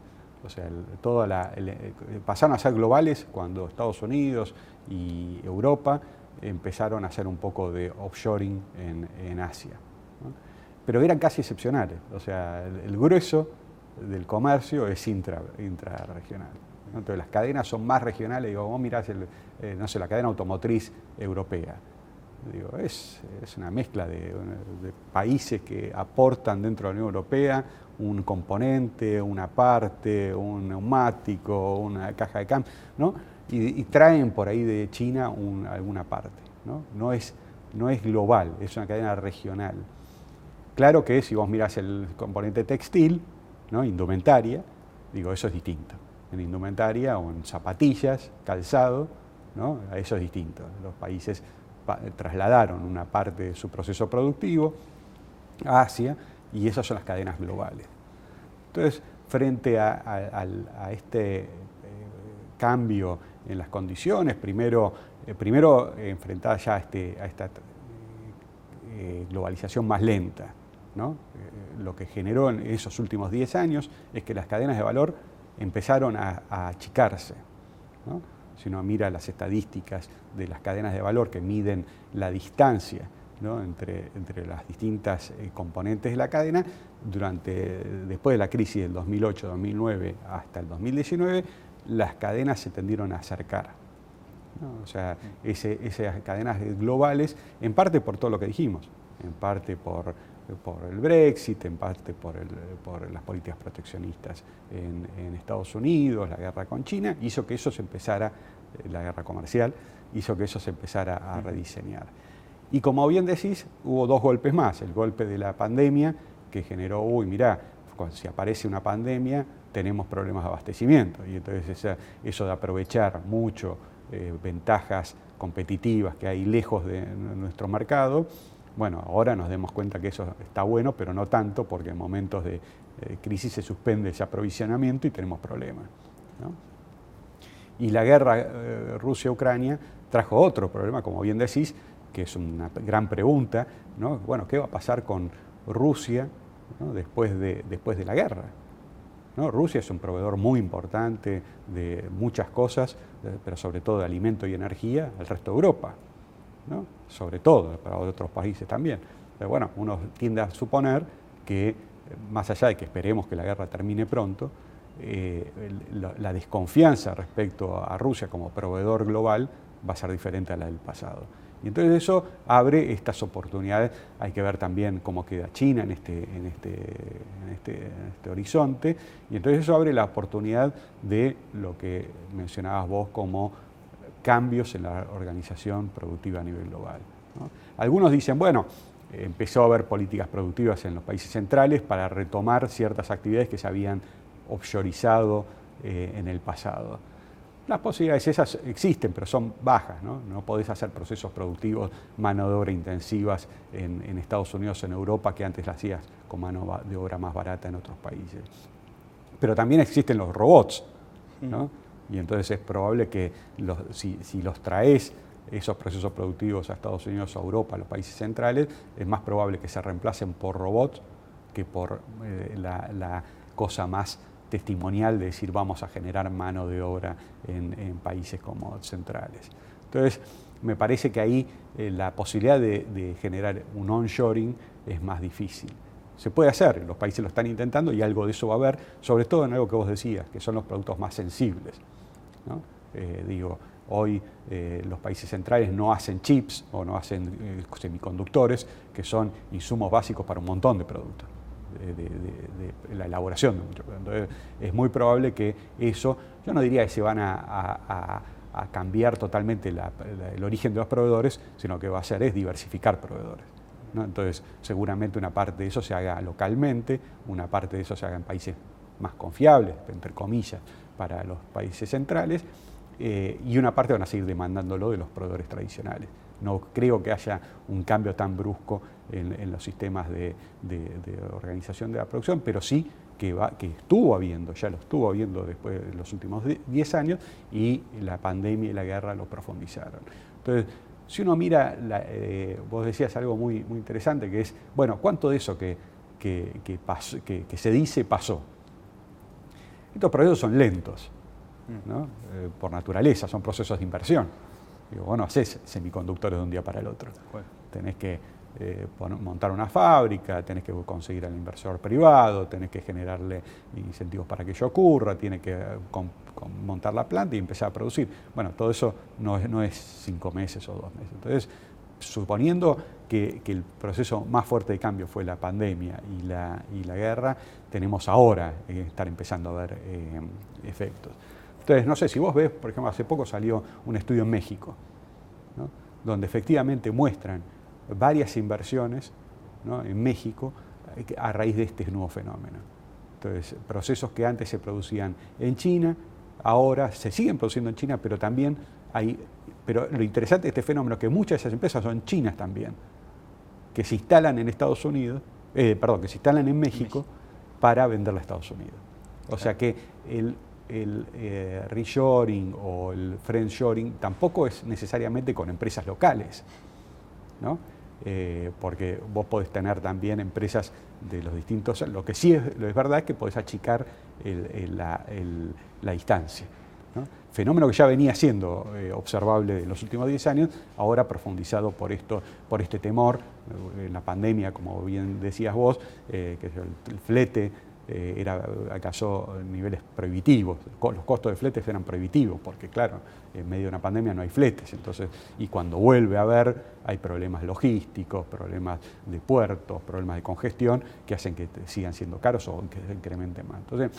O sea, toda la, eh, pasaron a ser globales cuando Estados Unidos y Europa empezaron a hacer un poco de offshoring en, Asia. Pero eran casi excepcionales. O sea, el, grueso del comercio es intra, intrarregional. Entonces las cadenas son más regionales, digo, vos mirás, eh, no sé, la cadena automotriz europea. Digo, es, una mezcla de, países que aportan dentro de la Unión Europea un componente, una parte, un neumático, una caja de cambio, ¿no? Y, traen por ahí de China alguna parte. ¿no? No, es, no es global, es una cadena regional. Claro que si vos mirás el componente textil, ¿no? indumentaria, digo, eso es distinto en indumentaria o en zapatillas, calzado, ¿no? eso es distinto. Los países trasladaron una parte de su proceso productivo a Asia y esas son las cadenas globales. Entonces, frente a, este eh, cambio en las condiciones, primero, eh, primero enfrentada ya a, este, a esta eh, globalización más lenta, ¿no? lo que generó en esos últimos 10 años es que las cadenas de valor empezaron a, achicarse. Si uno mira las estadísticas de las cadenas de valor que miden la distancia entre, entre, las distintas eh, componentes de la cadena, durante, después de la crisis del 2008-2009 hasta el 2019, las cadenas se tendieron a acercar. O sea, esas cadenas globales, en parte por todo lo que dijimos, en parte por por el Brexit, en parte por, las políticas proteccionistas en, Estados Unidos, la guerra con China, hizo que eso se empezara, eh, la guerra comercial, hizo que eso se empezara a rediseñar. Y como bien decís, hubo dos golpes más. El golpe de la pandemia, que generó, uy, mirá, si aparece una pandemia, tenemos problemas de abastecimiento. Y entonces eso de aprovechar mucho eh, ventajas competitivas que hay lejos de nuestro mercado, bueno, ahora nos demos cuenta que eso está bueno, pero no tanto, porque en momentos de eh, crisis se suspende ese aprovisionamiento y tenemos problemas. Y la guerra eh, Rusia-Ucrania trajo otro problema, como bien decís, que es una gran pregunta, ¿no? Bueno, ¿qué va a pasar con Rusia después, de, después de la guerra? Rusia es un proveedor muy importante de muchas cosas, pero sobre todo de alimento y energía al resto de Europa, sobre todo para otros países también. Pero bueno, uno tiende a suponer que, más allá de que esperemos que la guerra termine pronto, eh, la desconfianza respecto a Rusia como proveedor global va a ser diferente a la del pasado. Y entonces eso abre estas oportunidades. Hay que ver también cómo queda China en este, en este, este, este, horizonte. Y entonces eso abre la oportunidad de lo que mencionabas vos como cambios en la organización productiva a nivel global. Algunos dicen, bueno, empezó a haber políticas productivas en los países centrales para retomar ciertas actividades que se habían offshoreizado eh, en el pasado. Las posibilidades esas existen, pero son bajas. No, no podés hacer procesos productivos, mano de obra intensivas en, Estados Unidos, en Europa, que antes las hacías con mano de obra más barata en otros países. Pero también existen los robots. ¿no? Y entonces es probable que si, los traes esos procesos productivos a Estados Unidos, a Europa, a los países centrales, es más probable que se reemplacen por robots que por eh, la cosa más testimonial de decir vamos a generar mano de obra en, países como centrales. Entonces, me parece que ahí eh, la posibilidad de, generar un onshoring es más difícil. Se puede hacer, los países lo están intentando y algo de eso va a haber, sobre todo en algo que vos decías, que son los productos más sensibles. Eh, digo, hoy eh, los países centrales no hacen chips o no hacen semiconductores, que son insumos básicos para un montón de productos de, la elaboración de muchos Entonces, es muy probable que eso, yo no diría que se van a, cambiar totalmente el origen de los proveedores, sino que va a ser es diversificar proveedores. Entonces, seguramente una parte de eso se haga localmente, una parte de eso se haga en países más confiables, entre comillas, para los países centrales, eh, y una parte van a seguir demandándolo de los proveedores tradicionales. No creo que haya un cambio tan brusco en, los sistemas de, organización de la producción, pero sí que, que estuvo habiendo, ya lo estuvo habiendo después de los últimos 10 años y la pandemia y la guerra lo profundizaron. Entonces, si uno mira, eh, vos decías algo muy, muy interesante, que es, bueno, ¿cuánto de eso que, que, se dice pasó? Estos procesos son lentos, mm. eh, por naturaleza, son procesos de inversión. Digo, vos no haces semiconductores de un día para el otro. Tenés que eh, montar una fábrica, tenés que conseguir al inversor privado, tenés que generarle incentivos para que ello ocurra, tiene que eh, montar la planta y empezar a producir. Bueno, todo eso no es, no es cinco meses o dos meses. Entonces, suponiendo que, el proceso más fuerte de cambio fue la pandemia y la, y la guerra, tenemos ahora eh, estar empezando a ver efectos. Entonces, no sé, si vos ves, por ejemplo, hace poco salió un estudio en México, donde efectivamente muestran varias inversiones en México eh, a raíz de este nuevo fenómeno. Entonces, procesos que antes se producían en China, ahora se siguen produciendo en China, pero también hay... Pero lo interesante de este fenómeno es que muchas de esas empresas son chinas también, que se instalan en Estados Unidos, eh, perdón, que se instalan en México, para venderla a Estados Unidos. O sea que el, el eh, reshoring o el friendshoring tampoco es necesariamente con empresas locales, ¿no? Eh, porque vos podés tener también empresas de los distintos... Lo que sí es, lo es verdad es que podés achicar la, distancia. Fenómeno que ya venía siendo eh, observable en los últimos 10 años, ahora profundizado por, esto, por este temor, en la pandemia, como bien decías vos, que es el flete eh, era, alcanzó niveles prohibitivos. Los costos de fletes eran prohibitivos, porque claro, en medio de una pandemia no hay fletes. Entonces, y cuando vuelve a haber, hay problemas logísticos, problemas de puertos, problemas de congestión, que hacen que sigan siendo caros o que se incrementen más. Entonces,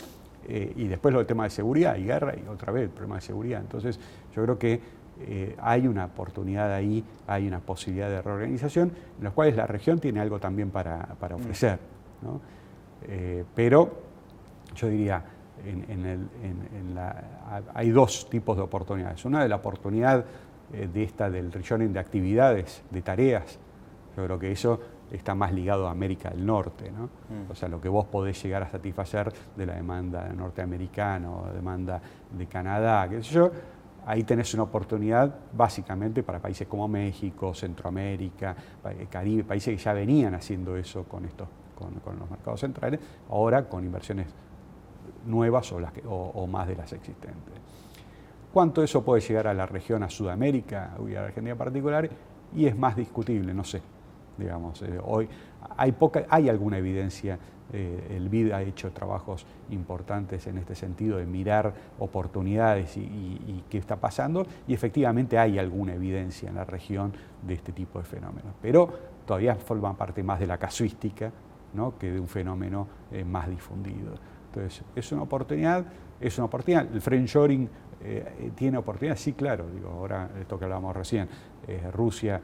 eh, y después lo del tema de seguridad y guerra, y otra vez el problema de seguridad. Entonces, yo creo que hay una oportunidad ahí, hay una posibilidad de reorganización, en las cuales la región tiene algo también para, mm. ofrecer. Pero yo diría, hay dos tipos de oportunidades. Una de la oportunidad de esta del regioning de actividades, de tareas, yo creo que eso está más ligado a América del Norte, ¿no? Mm. O sea, lo que vos podés llegar a satisfacer de la demanda norteamericana o demanda de Canadá, qué sé yo, ahí tenés una oportunidad básicamente para países como México, Centroamérica, Caribe, países que ya venían haciendo eso con, estos, con, los mercados centrales, ahora con inversiones nuevas o, las o, más de las existentes. ¿Cuánto eso puede llegar a la región, a Sudamérica y a Argentina en particular? Y es más discutible, no sé. Digamos, eh, hoy hay, poca, hay alguna evidencia, eh, el BID ha hecho trabajos importantes en este sentido de mirar oportunidades y, qué está pasando, y efectivamente hay alguna evidencia en la región de este tipo de fenómenos, pero todavía forman parte más de la casuística que de un fenómeno eh, más difundido. Entonces, es una oportunidad, es una oportunidad. El friendshoring tiene oportunidad, sí, claro, digo, ahora esto que hablábamos recién, Rusia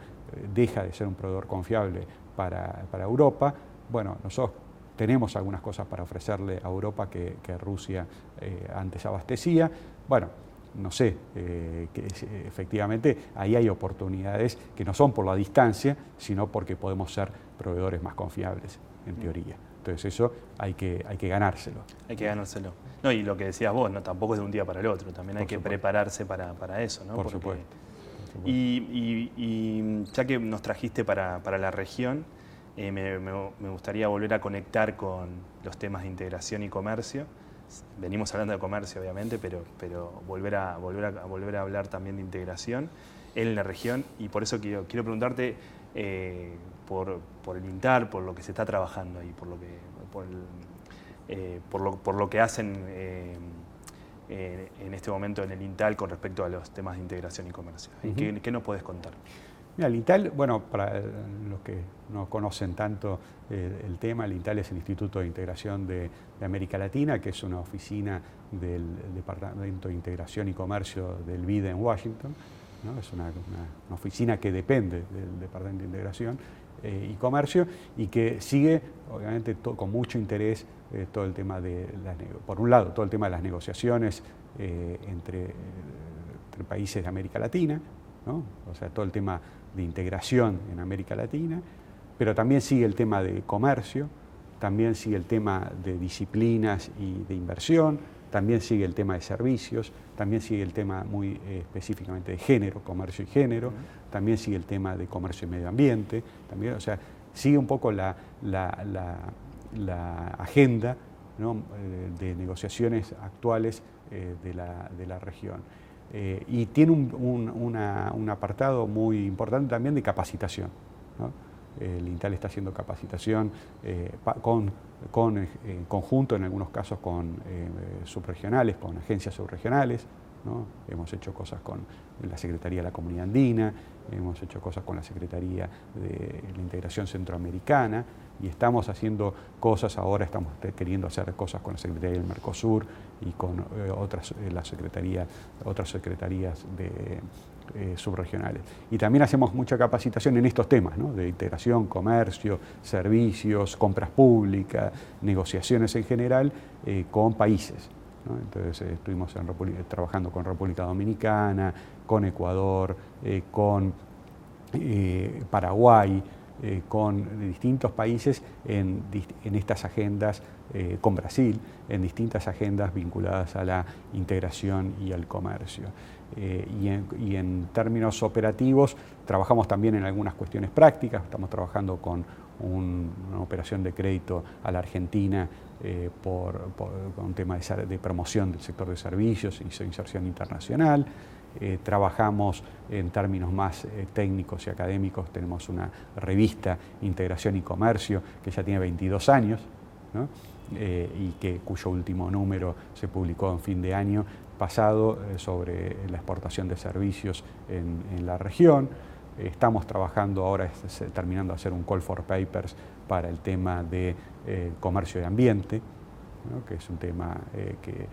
deja de ser un proveedor confiable para, Europa. Bueno, nosotros tenemos algunas cosas para ofrecerle a Europa que, Rusia eh, antes abastecía. Bueno, no sé, eh, que efectivamente ahí hay oportunidades que no son por la distancia, sino porque podemos ser proveedores más confiables, en teoría. Entonces eso hay que, hay que ganárselo. Hay que ganárselo. No, y lo que decías vos, ¿no? tampoco es de un día para el otro, también hay que prepararse para, eso, ¿no? Por supuesto. Y, ya que nos trajiste para, la región, eh, me, gustaría volver a conectar con los temas de integración y comercio. Venimos hablando de comercio, obviamente, pero, pero volver, a, volver, a, volver a hablar también de integración en la región. Y por eso quiero, quiero preguntarte eh, por, el INTAR, por lo que se está trabajando ahí, por lo que, por, eh, por, lo, que hacen eh, en este momento en el INTAL con respecto a los temas de integración y comercio. ¿Qué, nos puedes contar? Mira, el INTAL, bueno, para los que no conocen tanto eh, el tema, el INTAL es el Instituto de Integración de, América Latina, que es una oficina del Departamento de Integración y Comercio del BID en Washington. Es una, oficina que depende del Departamento de Integración eh, y Comercio y que sigue, obviamente, con mucho interés eh, todo el tema de, las, por un lado, todo el tema de las negociaciones eh, entre, países de América Latina, o sea, todo el tema de integración en América Latina, pero también sigue el tema de comercio, también sigue el tema de disciplinas y de inversión, también sigue el tema de servicios, también sigue el tema muy eh, específicamente de género, comercio y género, también sigue el tema de comercio y medio ambiente, también, o sea, sigue un poco la, la agenda eh, de negociaciones actuales eh, de, la, región. Y tiene un, apartado muy importante también de capacitación. El INTAL está haciendo capacitación con, con en conjunto, en algunos casos, con subregionales, con agencias subregionales. Hemos hecho cosas con la Secretaría de la Comunidad Andina, hemos hecho cosas con la Secretaría de la Integración Centroamericana y estamos haciendo cosas, ahora estamos queriendo hacer cosas con la Secretaría del Mercosur y con eh, otras, eh, otras secretarías de, eh, subregionales. Y también hacemos mucha capacitación en estos temas, de integración, comercio, servicios, compras públicas, negociaciones en general con países. Entonces estuvimos trabajando con República Dominicana, con Ecuador, con Paraguay, eh, con distintos países en, estas agendas, eh, con Brasil, en distintas agendas vinculadas a la integración y al comercio. Eh, y, en, términos operativos, trabajamos también en algunas cuestiones prácticas, estamos trabajando con una operación de crédito a la Argentina por, un tema de, promoción del sector de servicios y inserción internacional. Eh, trabajamos en términos más eh, técnicos y académicos, tenemos una revista Integración y Comercio que ya tiene 22 años eh, y que, cuyo último número se publicó en fin de año pasado sobre la exportación de servicios en, la región. Estamos trabajando ahora, terminando de hacer un call for papers para el tema de comercio y ambiente, que es un tema que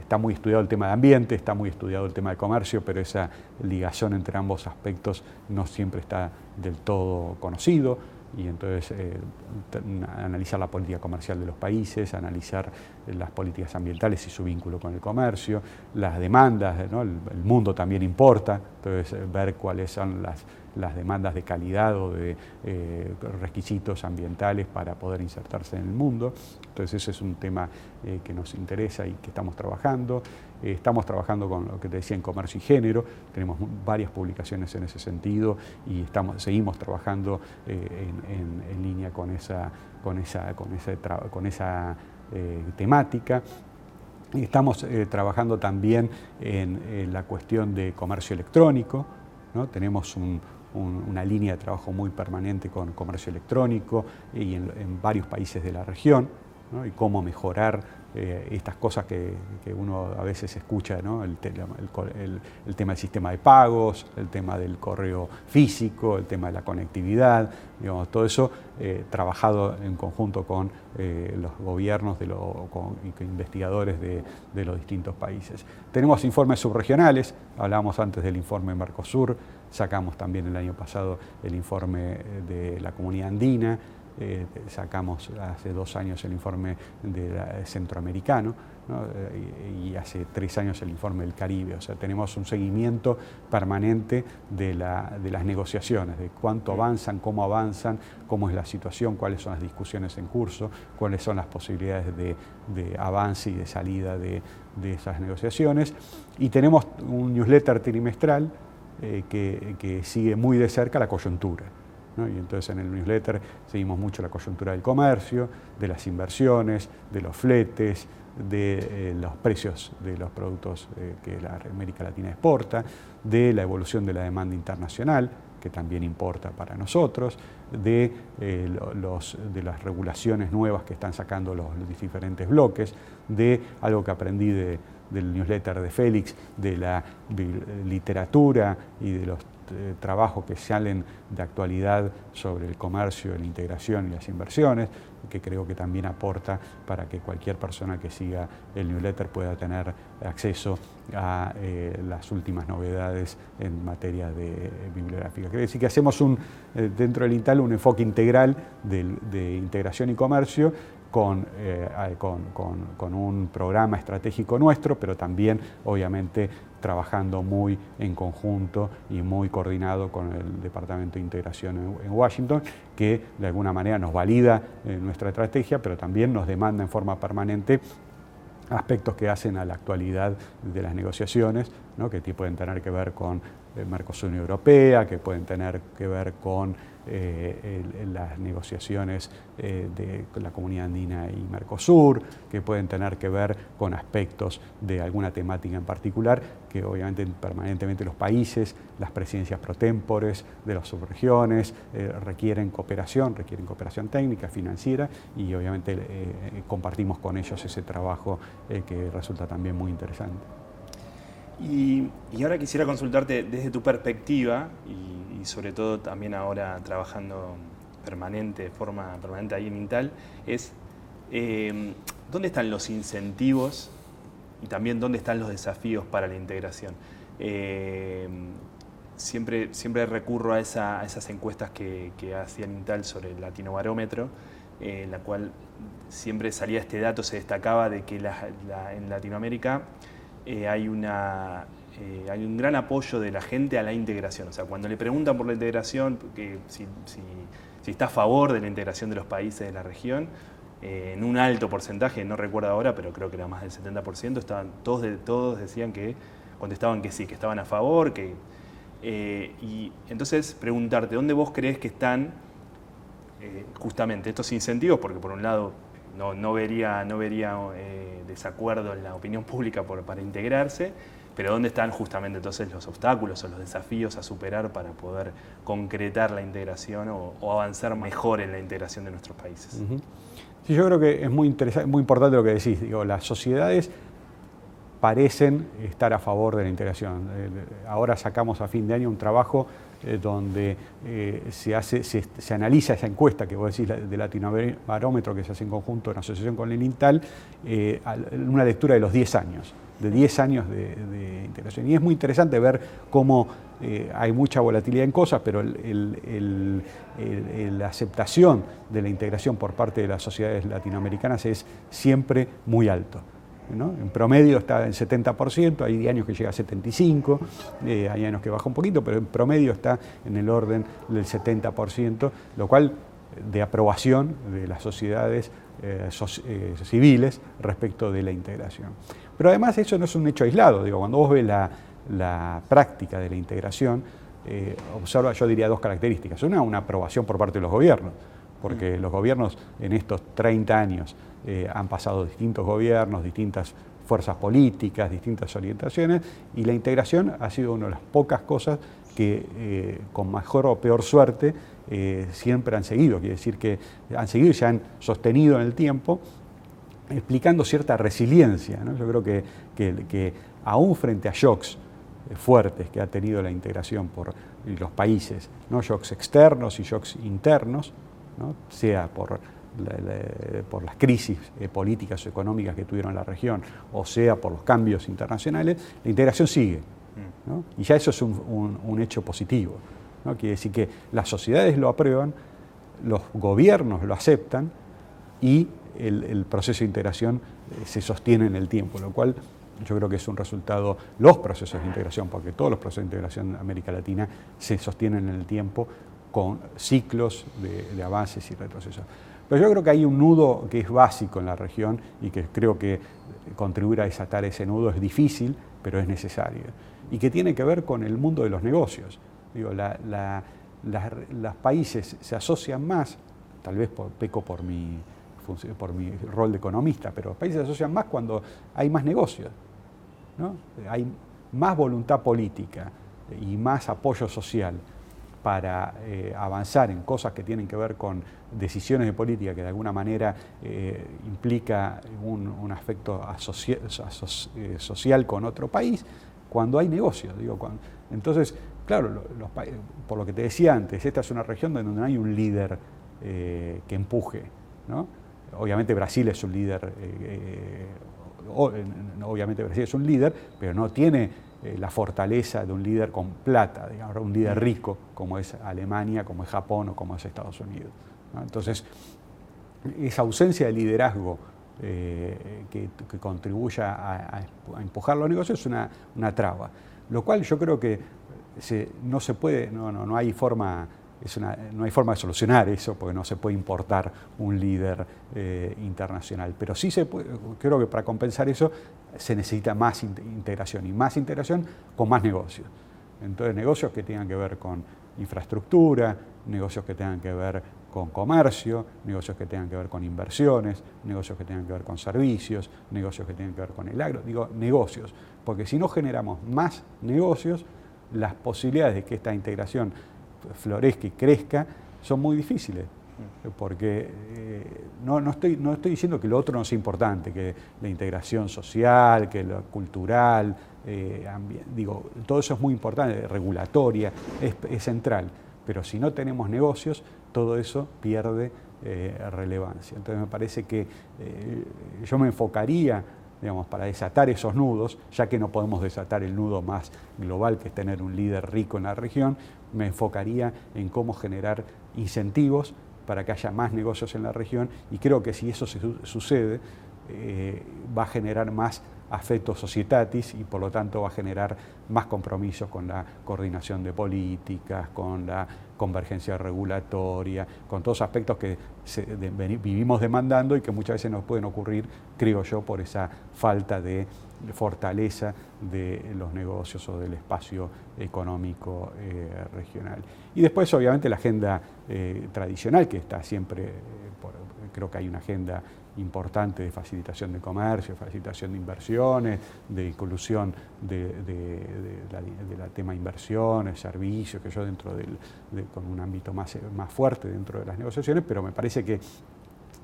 está muy estudiado el tema de ambiente, está muy estudiado el tema de comercio, pero esa ligación entre ambos aspectos no siempre está del todo conocido y entonces eh, analizar la política comercial de los países, analizar las políticas ambientales y su vínculo con el comercio, las demandas, el, mundo también importa, entonces eh, ver cuáles son las, demandas de calidad o de eh, requisitos ambientales para poder insertarse en el mundo. Entonces ese es un tema que nos interesa y que estamos trabajando. Eh, estamos trabajando con lo que te decía en comercio y género, tenemos varias publicaciones en ese sentido y estamos, seguimos trabajando eh, en, línea con esa, con esa, con esa eh, temática. Estamos trabajando también en, la cuestión de comercio electrónico, ¿no? tenemos una línea de trabajo muy permanente con comercio electrónico y en, varios países de la región y cómo mejorar eh, estas cosas que, uno a veces escucha, el, tema del sistema de pagos, el tema del correo físico, el tema de la conectividad, digamos, todo eso eh, trabajado en conjunto con eh, los gobiernos de y investigadores de, de, los distintos países. Tenemos informes subregionales, hablábamos antes del informe Mercosur, sacamos también el año pasado el informe de la comunidad andina, eh, sacamos hace dos años el informe de centroamericano eh, y, hace tres años el informe del Caribe. O sea, tenemos un seguimiento permanente de, las negociaciones, de cuánto avanzan, cómo avanzan, cómo es la situación, cuáles son las discusiones en curso, cuáles son las posibilidades de, avance y de salida de, esas negociaciones. Y tenemos un newsletter trimestral eh, que sigue muy de cerca la coyuntura. Y entonces en el newsletter seguimos mucho la coyuntura del comercio, de las inversiones, de los fletes, de eh, los precios de los productos eh, que la América Latina exporta, de la evolución de la demanda internacional, que también importa para nosotros, de, eh, los, de las regulaciones nuevas que están sacando los, diferentes bloques, de algo que aprendí del newsletter de Félix, de la literatura y de los trabajos que salen de actualidad sobre el comercio, la integración y las inversiones, que creo que también aporta para que cualquier persona que siga el newsletter pueda tener acceso a eh, las últimas novedades en materia de bibliográfica. Quiere decir que hacemos un, eh, dentro del INTAL un enfoque integral de integración y comercio eh, con, con, un programa estratégico nuestro, pero también obviamente trabajando muy en conjunto y muy coordinado con el Departamento de Integración en, Washington, que de alguna manera nos valida eh, nuestra estrategia, pero también nos demanda en forma permanente aspectos que hacen a la actualidad de las negociaciones, ¿no? que pueden tener que ver con Mercosur Europea, que pueden tener que ver con eh, las negociaciones eh, de la comunidad andina y Mercosur, que pueden tener que ver con aspectos de alguna temática en particular, que obviamente permanentemente los países, las presidencias protempores de las subregiones eh, requieren cooperación, requieren cooperación técnica, financiera y obviamente compartimos con ellos ese trabajo que resulta también muy interesante. Y, ahora quisiera consultarte desde tu perspectiva y, sobre todo también ahora trabajando permanente, de forma permanente ahí en Intal, es em, dónde están los incentivos y también dónde están los desafíos para la integración. Em, siempre, siempre recurro a, esas encuestas que, hacía Intal sobre el Latinobarómetro, en la cual siempre salía este dato, se destacaba de que en Latinoamérica eh, hay, una, eh, hay un gran apoyo de la gente a la integración. O sea, cuando le preguntan por la integración, que si, está a favor de la integración de los países de la región, eh, en un alto porcentaje, no recuerdo ahora, pero creo que era más del 70%, estaban, todos, todos decían que contestaban que sí, que estaban a favor, que, y entonces preguntarte, ¿dónde vos crees que están justamente estos incentivos? Porque por un lado no, vería, no vería eh, desacuerdo en la opinión pública para integrarse, pero ¿dónde están justamente entonces los obstáculos o los desafíos a superar para poder concretar la integración o, avanzar mejor en la integración de nuestros países? Sí, yo creo que es muy, interesante, muy importante lo que decís. Digo, las sociedades parecen estar a favor de la integración. Ahora sacamos a fin de año un trabajo donde se, hace, se, analiza esa encuesta que vos decís de Latinobarómetro que se hace en conjunto en asociación con el INTAL, una lectura de los 10 años de 10 años de, integración. Y es muy interesante ver cómo eh, hay mucha volatilidad en cosas, pero la aceptación de la integración por parte de las sociedades latinoamericanas es siempre muy alto. En promedio está en 70%, hay años que llega a 75%, eh, hay años que baja un poquito, pero en promedio está en el orden del 70%, lo cual de aprobación de las sociedades eh, civiles respecto de la integración. Pero además eso no es un hecho aislado, digo, cuando vos ves la, práctica de la integración, eh, observa, yo diría, dos características. Una, una aprobación por parte de los gobiernos, porque los gobiernos en estos 30 años eh, han pasado distintos gobiernos, distintas fuerzas políticas, distintas orientaciones, y la integración ha sido una de las pocas cosas que eh, con mejor o peor suerte siempre han seguido, quiere decir que han seguido y se han sostenido en el tiempo explicando cierta resiliencia. Yo creo que, que, aún frente a shocks eh, fuertes que ha tenido la integración por los países, ¿no? shocks externos y shocks internos, sea por, por las crisis eh, políticas o económicas que tuvieron en la región, o sea por los cambios internacionales, la integración sigue. Mm. Y ya eso es un, un hecho positivo. ¿no? Quiere decir que las sociedades lo aprueban, los gobiernos lo aceptan y el, proceso de integración eh, se sostiene en el tiempo, lo cual yo creo que es un resultado, los procesos de integración, porque todos los procesos de integración en América Latina se sostienen en el tiempo con ciclos de, avances y retrocesos. Pero yo creo que hay un nudo que es básico en la región y que creo que contribuir a desatar ese nudo es difícil, pero es necesario. Y que tiene que ver con el mundo de los negocios. Digo, los países se asocian más, tal vez por, peco por mi por mi rol de economista, pero los países se asocian más cuando hay más negocios, hay más voluntad política y más apoyo social para eh, avanzar en cosas que tienen que ver con decisiones de política que de alguna manera eh, implica un, aspecto eh, social con otro país, cuando hay negocios. Digo, entonces, claro, por lo que te decía antes, esta es una región donde no hay un líder que empuje. ¿no? Obviamente Brasil es un líder, obviamente Brasil es un líder, pero no tiene eh, la fortaleza de un líder con plata, digamos, un líder rico como es Alemania, como es Japón o como es Estados Unidos. Entonces, esa ausencia de liderazgo que, contribuya a, empujar los negocios es una, traba, lo cual yo creo que no se puede, no, no, no hay forma no hay forma de solucionar eso porque no se puede importar un líder eh, internacional. Pero sí se puede, creo que para compensar eso se necesita más integración y más integración con más negocios. Entonces, negocios que tengan que ver con infraestructura, negocios que tengan que ver con comercio, negocios que tengan que ver con inversiones, negocios que tengan que ver con servicios, negocios que tengan que ver con el agro, digo negocios, porque si no generamos más negocios, las posibilidades de que esta integración florezca y crezca, son muy difíciles. Porque eh, no, estoy, no estoy diciendo que lo otro no sea importante, que la integración social, que lo cultural, eh, digo, todo eso es muy importante, regulatoria, es, central. Pero si no tenemos negocios, todo eso pierde eh, relevancia. Entonces me parece que yo me enfocaría digamos, para desatar esos nudos, ya que no podemos desatar el nudo más global, que es tener un líder rico en la región, me enfocaría en cómo generar incentivos para que haya más negocios en la región. Y creo que si eso sucede, eh, va a generar más afecto societatis y por lo tanto va a generar más compromisos con la coordinación de políticas, con la convergencia regulatoria, con todos aspectos que vivimos demandando y que muchas veces nos pueden ocurrir, creo yo, por esa falta de fortaleza de los negocios o del espacio económico eh, regional. Y después, obviamente, la agenda eh, tradicional, que está siempre, eh, creo que hay una agenda importante de facilitación de comercio, facilitación de inversiones, de inclusión de, la, tema inversiones, servicios, que yo dentro del, con un ámbito más, más fuerte dentro de las negociaciones, pero me parece que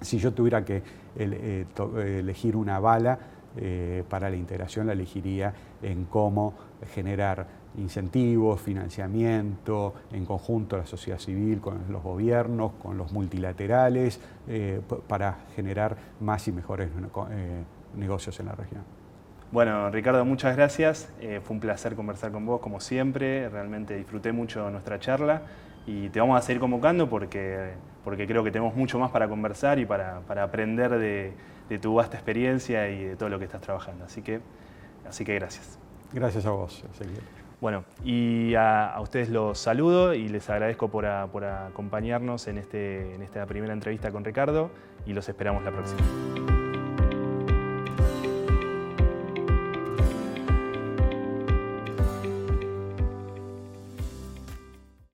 si yo tuviera que elegir una bala, eh, para la integración la elegiría en cómo generar incentivos, financiamiento, en conjunto la sociedad civil con los gobiernos, con los multilaterales, eh, para generar más y mejores eh, negocios en la región. Bueno, Ricardo, muchas gracias. fue un placer conversar con vos, como siempre. Realmente disfruté mucho nuestra charla y te vamos a seguir convocando porque, porque creo que tenemos mucho más para conversar y para, aprender de, tu vasta experiencia y de todo lo que estás trabajando. Así que, así que gracias. Gracias a vos, Ezequiel. Bueno, y a, ustedes los saludo y les agradezco por, por acompañarnos en, este, en esta primera entrevista con Ricardo y los esperamos la próxima.